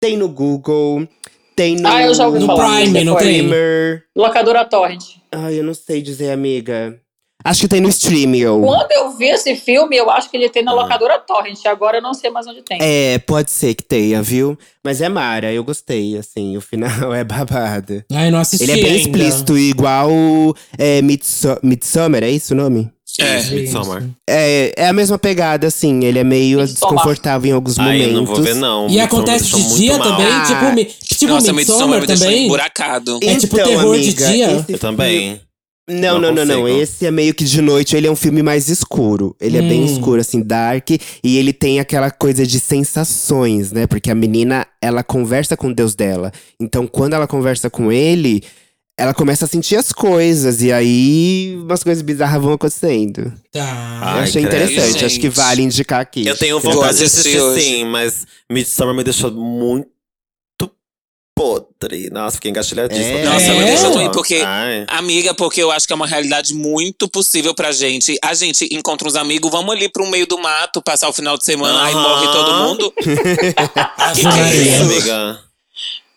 Tem no Google, tem no, Ah, eu já ouvi No falar. Prime, tem? Streamer. Locadora Torrent. Ai, eu não sei dizer, amiga. Acho que tem no Streamio. Quando eu vi esse filme, eu acho que ele tem na locadora Torrent. Agora eu não sei mais onde tem. É, pode ser que tenha, viu? Mas é Mara, eu gostei, assim. O final é babado. Ai, não assisti Ele é bem ainda. explícito, igual é, Midso- Midsommar, é isso o nome? É, Gente. Midsommar. É, é a mesma pegada, assim. Ele é meio Midsommar. desconfortável em alguns Ai, momentos. não vou ver, não. E Midsommar acontece de dia mal. também, Ah. tipo, mi- tipo Nossa, Midsommar Midsommar me deixou também. emburacado. É tipo terror de dia? Eu também. Não, Não não, não, não. Esse é meio que de noite. Ele é um filme mais escuro. Ele é bem Hum. escuro, assim, dark. E ele tem aquela coisa de sensações, né? Porque a menina, ela conversa com o Deus dela. Então, quando ela conversa com ele, ela começa a sentir as coisas. E aí, umas coisas bizarras vão acontecendo. Tá. Eu achei interessante. Acho que Gente. vale indicar aqui. Eu tenho vontade de assistir assistir hoje. sim, mas Midsommar me deixou muito podre. Nossa, fiquei engatilhadíssima. É? Nossa, me deixou também, porque Ai. Amiga, porque eu acho que é uma realidade muito possível pra gente. A gente encontra uns amigos, vamos ali pro meio do mato, passar o final de semana, aí Aham. morre todo mundo. Ave que é isso? amiga.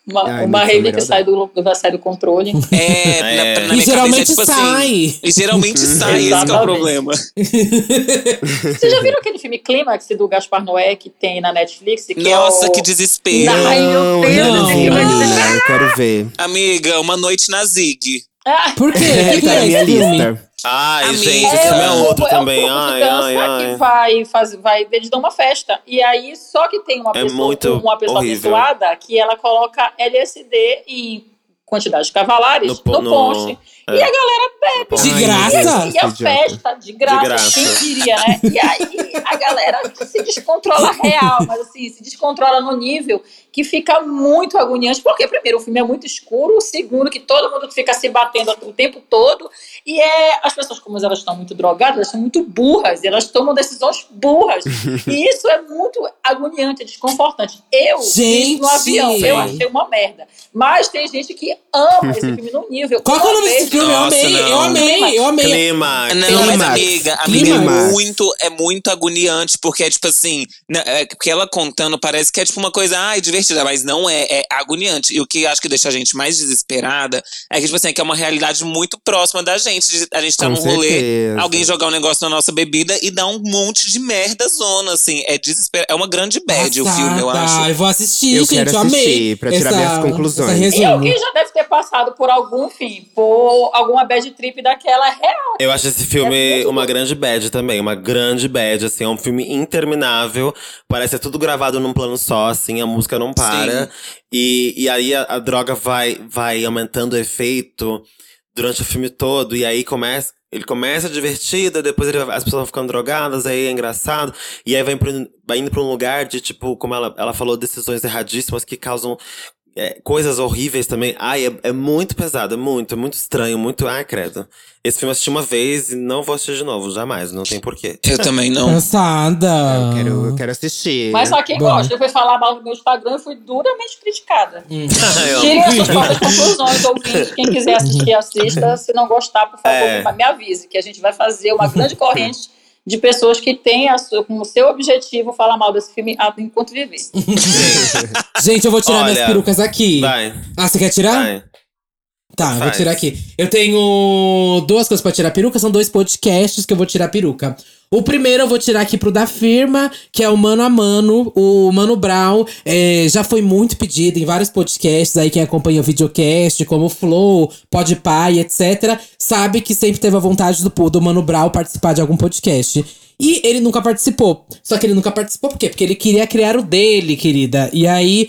Uma, Ai, uma é sai do, vai sair do controle. É, É. Na, na E minha cabeça geralmente é tipo assim. sai. E geralmente sai, esse que é o problema. Vocês já viram aquele filme Clímax do Gaspar Noé que tem na Netflix? Que Nossa, é o... que desespero. Ai, meu Não, Deus, eu não é menina. Eu quero ver. Amiga, uma noite na Zig. Ah, Por quê? O que, que na é minha lista. Ai, Amiga. gente, esse filme é um- outro é um também. grupo de Ai, dança ai, ai. que vai fazer, vai, eles dão uma festa. E aí, só que tem uma É pessoa, muito uma pessoa horrível. abençoada que ela coloca LSD em quantidades cavalares No no, no- ponche. é. E a galera bebe. De graça? E a que idiota. festa, de graça, De graça. quem diria, né? E aí a galera se descontrola real, mas assim, se descontrola no nível que fica muito agoniante, porque primeiro o filme é muito escuro, segundo que todo mundo fica se batendo o tempo todo, e é as pessoas como elas estão muito drogadas, elas são muito burras, e elas tomam decisões burras. e isso é muito agoniante, é desconfortante. Eu Gente! no avião, eu achei uma merda. Mas tem gente que ama esse filme no nível. Qual que é o nome desse filme? Eu amei, não. eu amei, eu amei. Clima. Não, Clímax. mas amiga, amiga é Clímax. muito, é muito agoniante, porque é tipo assim, né, é, porque ela contando parece que é tipo uma coisa, ai, divertida, mas não é, é agoniante. E o que acho que deixa a gente mais desesperada é que, tipo assim, é que é uma realidade muito próxima da gente. De- A gente tá Com num rolê, certeza. alguém jogar um negócio na nossa bebida e dar um monte de merda zona, assim. É desesper... É uma grande bad o Passada. filme, eu acho. Eu vou assistir, Eu gente, quero eu amei. assistir, pra tirar minhas conclusões. essa E alguém já deve ter passado por algum, enfim, por alguma bad trip daquela real. Eu acho esse É filme muito uma grande bad também, uma grande bad, assim, é um filme interminável, parece ser tudo gravado num plano só, assim, a música não para, e, e aí a, a droga vai, vai aumentando o efeito durante o filme todo, e aí começa, ele começa divertido, depois ele as pessoas vão ficando drogadas, aí é engraçado, e aí vai, pro- vai indo pra um lugar de, tipo, como ela, ela falou, decisões erradíssimas que causam é, coisas horríveis também. Ai, é, é muito pesado, é muito, é muito estranho, muito. Ai, credo. Esse filme eu assisti uma vez e não vou assistir de novo, jamais, não tem porquê. Eu também não. Cansada. Eu quero, eu quero assistir. Mas só quem Bom. gosta, eu fui falar mal no meu Instagram e fui duramente criticada. Hum. Tirem as suas próprias conclusões, ouvintes. Quem quiser assistir, assista. Se não gostar, por favor, É. me avise, que a gente vai fazer uma grande corrente de pessoas que têm a sua, como seu objetivo falar mal desse filme enquanto viver. Gente, eu vou tirar Olha, minhas perucas aqui. Vai, Ah, você quer tirar? vai. Tá, eu vou Faz. tirar aqui. Eu tenho duas coisas pra tirar peruca, são dois podcasts que eu vou tirar peruca. O primeiro eu vou tirar aqui pro da firma, que é o Mano a Mano. O Mano Brown é, já foi muito pedido em vários podcasts aí, quem acompanha o videocast, como Flow, Podpah, etc. Sabe que sempre teve a vontade do, do Mano Brown participar de algum podcast. E ele nunca participou. Só que ele nunca participou por quê? Porque ele queria criar o dele, querida. E aí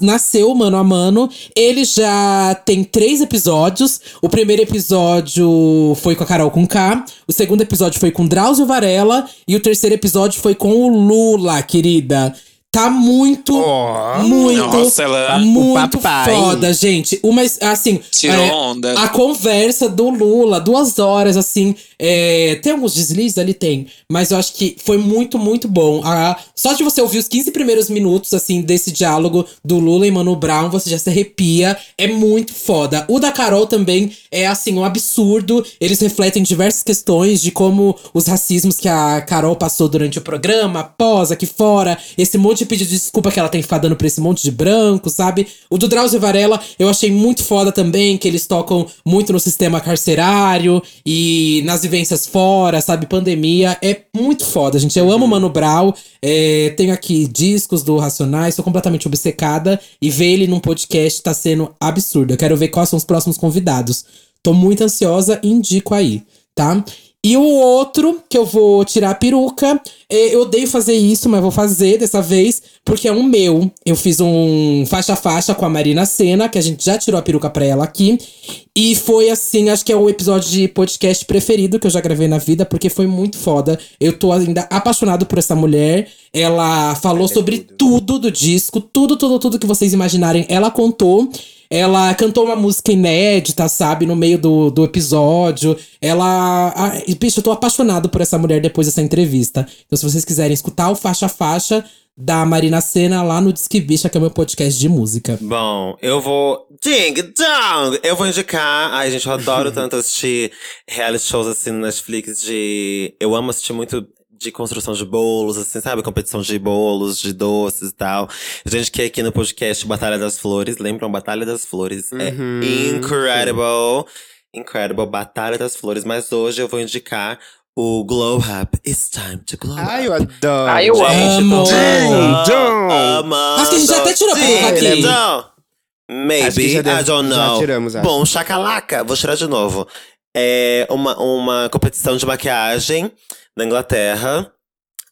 nasceu Mano a Mano. Ele já tem três episódios. O primeiro episódio foi com a Carol com K. O segundo episódio foi com Drauzio Varela. E o terceiro episódio foi com o Lula, querida. Tá muito, Oh. muito, Nossa, ela- muito O papai. foda, gente. Uma, assim, tirou é, onda. a conversa do Lula, duas horas, assim. é, tem alguns deslizes ali? Tem. Mas eu acho que foi muito, muito bom. Ah, só de você ouvir os 15 primeiros minutos, assim, desse diálogo do Lula e Mano Brown, você já se arrepia. É muito foda. O da Carol também é, assim, um absurdo. Eles refletem diversas questões de como os racismos que a Carol passou durante o programa, após, aqui fora, esse monte de pedido de desculpa que ela tem que ficar dando pra esse monte de branco, sabe? O do Drauzio Varela eu achei muito foda também, que eles tocam muito no sistema carcerário e nas vivências fora, sabe? Pandemia. É muito foda, gente. Eu amo Mano Brown. é, tenho aqui discos do Racionais, sou completamente obcecada. E ver ele num podcast tá sendo absurdo. Eu quero ver quais são os próximos convidados. Tô muito ansiosa e indico aí, tá? E o outro, que eu vou tirar a peruca, é, eu odeio fazer isso, mas vou fazer dessa vez, porque é um meu. Eu fiz um faixa-faixa com a Marina Senna, que a gente já tirou a peruca pra ela aqui. E foi assim, acho que é o episódio de podcast preferido que eu já gravei na vida, porque foi muito foda. Eu tô ainda apaixonado por essa mulher. Ela falou sobre tudo do disco, tudo, tudo, tudo que vocês imaginarem, ela contou. Ela cantou uma música inédita, sabe, no meio do, do episódio. Ela. Ah, bicho, eu tô apaixonado por essa mulher depois dessa entrevista. Então, se vocês quiserem escutar o Faixa Faixa da Marina Senna lá no Disque Bicha, que é o meu podcast de música. Bom, eu vou. Ding dong! Eu vou indicar. Ai, gente, eu adoro tanto assistir reality shows assim no Netflix de. Eu amo assistir muito de construção de bolos, assim, sabe? Competição de bolos, de doces e tal. A gente que é aqui no podcast Batalha das Flores, lembram? Batalha das Flores é incredible. Incredible, Batalha das Flores. Mas hoje eu vou indicar o Glow Up. It's time to glow up. Ai, eu adoro. Ai, eu amo. Gente, Amo. Acho que a gente já até tirou a peruca aqui. Então, Maybe, já I don't já know. tiramos, acho. Bom, chacalaca, vou tirar de novo. É uma, uma competição de maquiagem na Inglaterra.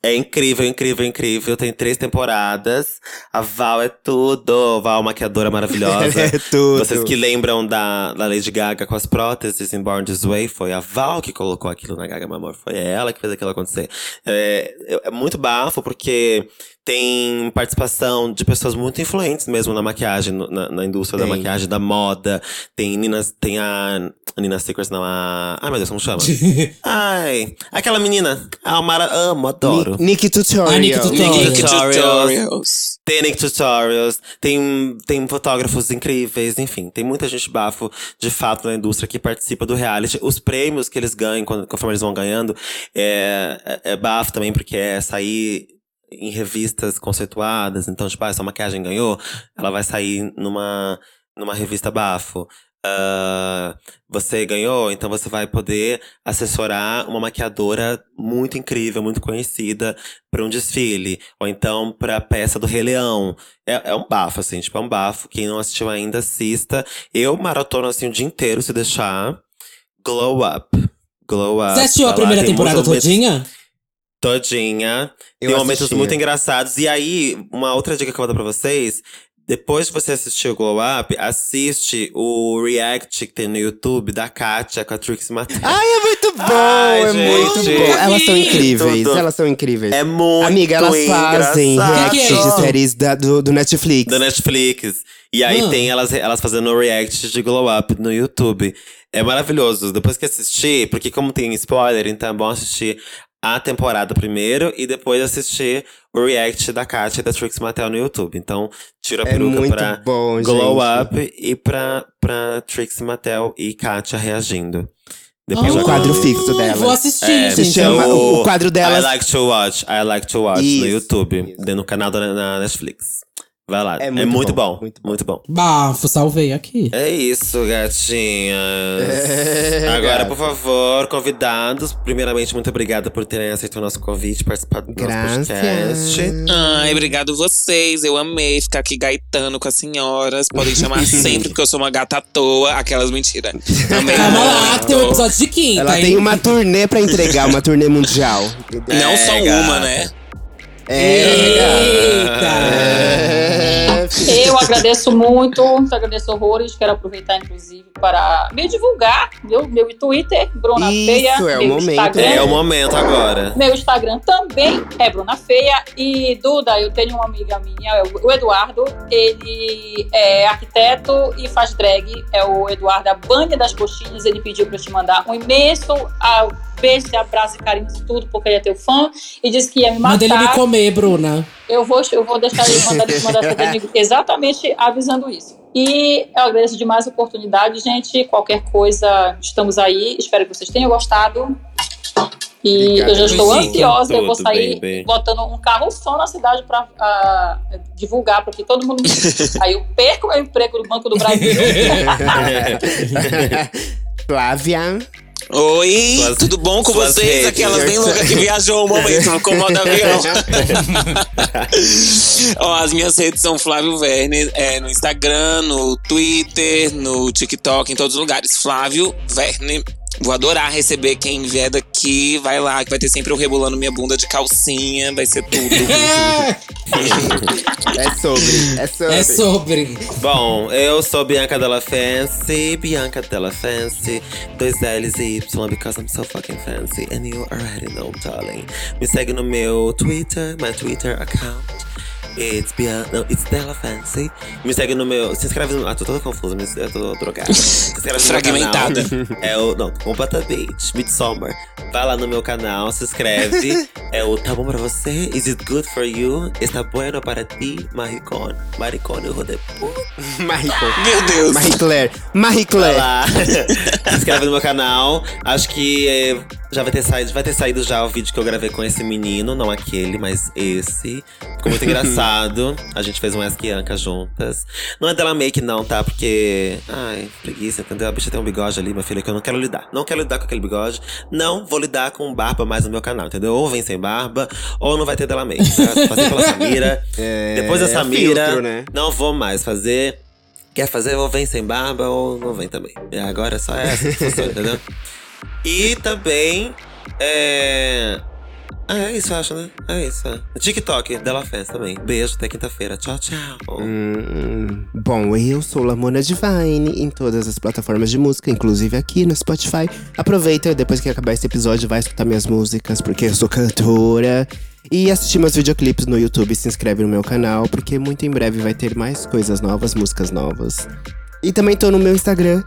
É incrível, incrível, incrível. Tem três temporadas. A Val é tudo. Val, maquiadora maravilhosa. É tudo. Vocês que lembram da, da Lady Gaga com as próteses em Born This Way, foi a Val que colocou aquilo na Gaga, meu amor. Foi ela que fez aquilo acontecer. É, é muito bafo, porque tem participação de pessoas muito influentes mesmo na maquiagem, na, na indústria da Tem. maquiagem, da moda. Tem, Nina, tem a a Nina Secrets, não, a... Ai, meu Deus, como chama? Ai, aquela menina. A Mara, amo, adoro. Ni- Nick Tutorial. A Nick Tutorial. Nick Tutorials. Tutorials. Tem Nick Tutorials, tem, tem fotógrafos incríveis, enfim, tem muita gente bafo de fato na indústria que participa do reality. Os prêmios que eles ganham, quando, conforme eles vão ganhando, é, é, é bafo também, porque é sair em revistas conceituadas. Então, tipo, ah, essa maquiagem ganhou, ela vai sair numa, numa revista bafo. Ah, você ganhou, então você vai poder assessorar uma maquiadora muito incrível, muito conhecida para um desfile, ou então para a peça do Rei Leão. É, é um bafo, assim, tipo, é um bafo. Quem não assistiu ainda, assista. Eu maratono assim o dia inteiro, se deixar. Glow Up. Glow Up. Você assistiu a Tá primeira tem temporada muitos momentos- todinha? Eu tem momentos assisti. muito engraçados. E aí, uma outra dica que eu vou dar pra vocês. Depois que você assistir o Glow Up, assiste o react que tem no YouTube da Katia com a Trixie Mattel. Ai, é muito bom, Ai, é muito gente. bom. Elas são incríveis, Tudo. elas são incríveis. É muito Amiga, elas fazem engraçado. react Que que é de séries da- do, do Netflix. da Netflix. E aí Ah. tem elas, elas fazendo react de Glow Up no YouTube. É maravilhoso. Depois que assistir, porque como tem spoiler, então é bom assistir a temporada primeiro e depois assistir o react da Katia e da Trix Mattel no YouTube. Então, tira a É peruca muito pra bom, Glow gente. Up e pra, pra Trix Mattel e Katia reagindo. Depois Ah, já quadro fixo dela. Vou assistir, É, Se gente. chama- o- o quadro I delas- like to watch, I like to watch Isso, no YouTube, isso. no canal da na Netflix. Vai lá. É É muito muito, bom, bom, muito muito bom. bom. Bafo, salvei aqui. É isso, gatinhas. É, Agora, gata. por favor, convidados. Primeiramente, muito obrigada por terem aceito o nosso convite, participar do nosso Graças. podcast. Ai, obrigado vocês. Eu amei ficar aqui gaitando com as senhoras. Podem chamar sempre, porque eu sou uma gata à toa. Aquelas mentiras. Amei Calma lá, que tem um episódio de quinta, Ela hein? tem uma turnê pra entregar, uma turnê mundial. Não É, só gata. uma, né? Eita! É, Eu agradeço muito, agradeço horrores. Quero aproveitar, inclusive, para me divulgar. Meu, meu Twitter, Bruna Isso, Feia. é o meu momento. Instagram, É o momento agora. Meu Instagram também é Bruna Feia. E, Duda, eu tenho uma amiga minha, o Eduardo. Ele é arquiteto e faz drag. É o Eduardo, a Banha das Coxinhas. Ele pediu para eu te mandar um imenso beijo, abraço e carinho de tudo, porque ele é teu fã. E disse que ia me matar. Manda ele me comer, Bruna. Eu vou, eu vou deixar ele mandar, ele mandar pra avisando isso. E eu agradeço demais a oportunidade, gente. Qualquer coisa, estamos aí. Espero que vocês tenham gostado. E Obrigado, eu já estou ansiosa. Eu vou sair baby. botando um carro só na cidade para divulgar, para que todo mundo. Aí eu perco meu emprego no Banco do Brasil. Flávia. Oi, Suas- tudo bom com vocês? redes, Aquelas bem loucas que viajou um momento no comando avião. Ó, as minhas redes são Flávio Verne, é, no Instagram, no Twitter, no TikTok, em todos os lugares. Flávio Verne. Vou adorar receber quem vier daqui. Vai lá, que vai ter sempre eu rebolando minha bunda de calcinha. Vai ser tudo. É sobre, é sobre. É sobre. Bom, eu sou Bianca Della Fancy, Bianca Della Fancy, dois L's e Y, because I'm so fucking fancy, and you already know, darling. Me segue no meu Twitter, my Twitter account. It's Bianca, no, it's Della Fancy. Me segue no meu, se inscreve no, ah, tô toda confusa, mas eu tô drogada. Se inscreve no meu Fragmentada. canal. É o, não, completamente, Midsommar. Vai lá no meu canal, se inscreve. é o Tá Bom Pra Você, Is It Good For You, Está Bueno Para Ti, Maricón. Maricón, eu de puta. Marie Meu Deus. Marie Claire. Marie Vai Claire. lá, se inscreve no meu canal. Acho que eh, já vai ter saído, vai ter saído já o vídeo que eu gravei com esse menino, não aquele, mas esse. Ficou muito engraçado. A gente fez um Ask Bianca juntas. Não é dela make não, tá? Porque, ai, preguiça, entendeu? A bicha tem um bigode ali, minha filha, que eu não quero lidar. Não quero lidar com aquele bigode. Não vou lidar com barba mais no meu canal, entendeu? Ou vem sem barba, ou não vai ter dela make. Tá? Passei pela Samira. É, Depois da Samira, filtro, né? não vou mais fazer. Quer fazer, ou vem sem barba, ou não vem também. E agora é só essa entendeu? E também. É. Ah, é isso, eu acho, né? É isso. É. TikTok, Della Festa também. Beijo, até quinta-feira. Tchau, tchau. Hum, bom, eu sou Lamona Divine em todas as plataformas de música, inclusive aqui no Spotify. Aproveita, depois que acabar esse episódio, vai escutar minhas músicas, porque eu sou cantora. E assistir meus videoclipes no YouTube, se inscreve no meu canal, porque muito em breve vai ter mais coisas novas, músicas novas. E também tô no meu Instagram,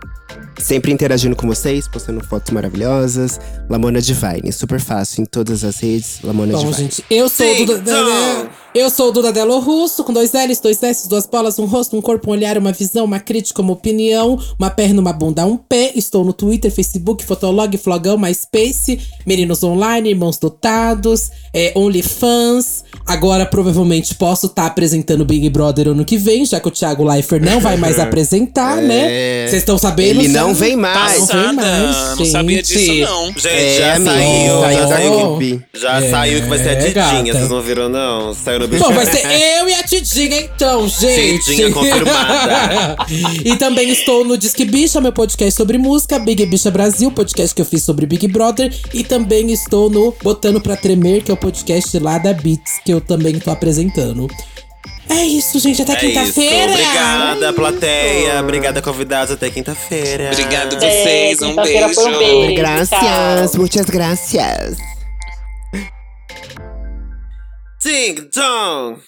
sempre interagindo com vocês, postando fotos maravilhosas. Lamona Divine, super fácil em todas as redes, Lamona Bom, Divine. gente, eu sou Sim, Duda, então. Eu sou o Duda Delo Russo, com dois L's, dois S, duas bolas, um rosto, um corpo, um olhar, uma visão, uma crítica, uma opinião, uma perna, uma bunda, um pé. Estou no Twitter, Facebook, Fotolog, Flogão, MySpace, Meninos Online, Irmãos Dotados, é, OnlyFans. Agora, provavelmente, posso estar apresentando Big Brother ano que vem, já que o Thiago Leifert não vai mais apresentar, né? É. Vocês estão sabendo? Ele não vem mais. Não vem mais, Não sabia disso, não. Gente, É, já amigo, saiu. saiu já da saiu, já saiu que vai ser a É, Didinha. gata. Vocês não viram, não? Saiu Bom, vai ser eu e a Tidinha, então, gente. Tidinha confirmada. e também estou no Disque Bicha, meu podcast sobre música, Big Bicha Brasil, podcast que eu fiz sobre Big Brother. E também estou no Botando Pra Tremer, que é o podcast lá da Beats, que eu também tô apresentando. É isso, gente. Até É quinta-feira. Obrigada, plateia. Obrigada, convidados. Até quinta-feira. Obrigado É, vocês. Um quinta-feira beijo. foi um beijo. Gracias, Tchau. muchas gracias. Ding dong.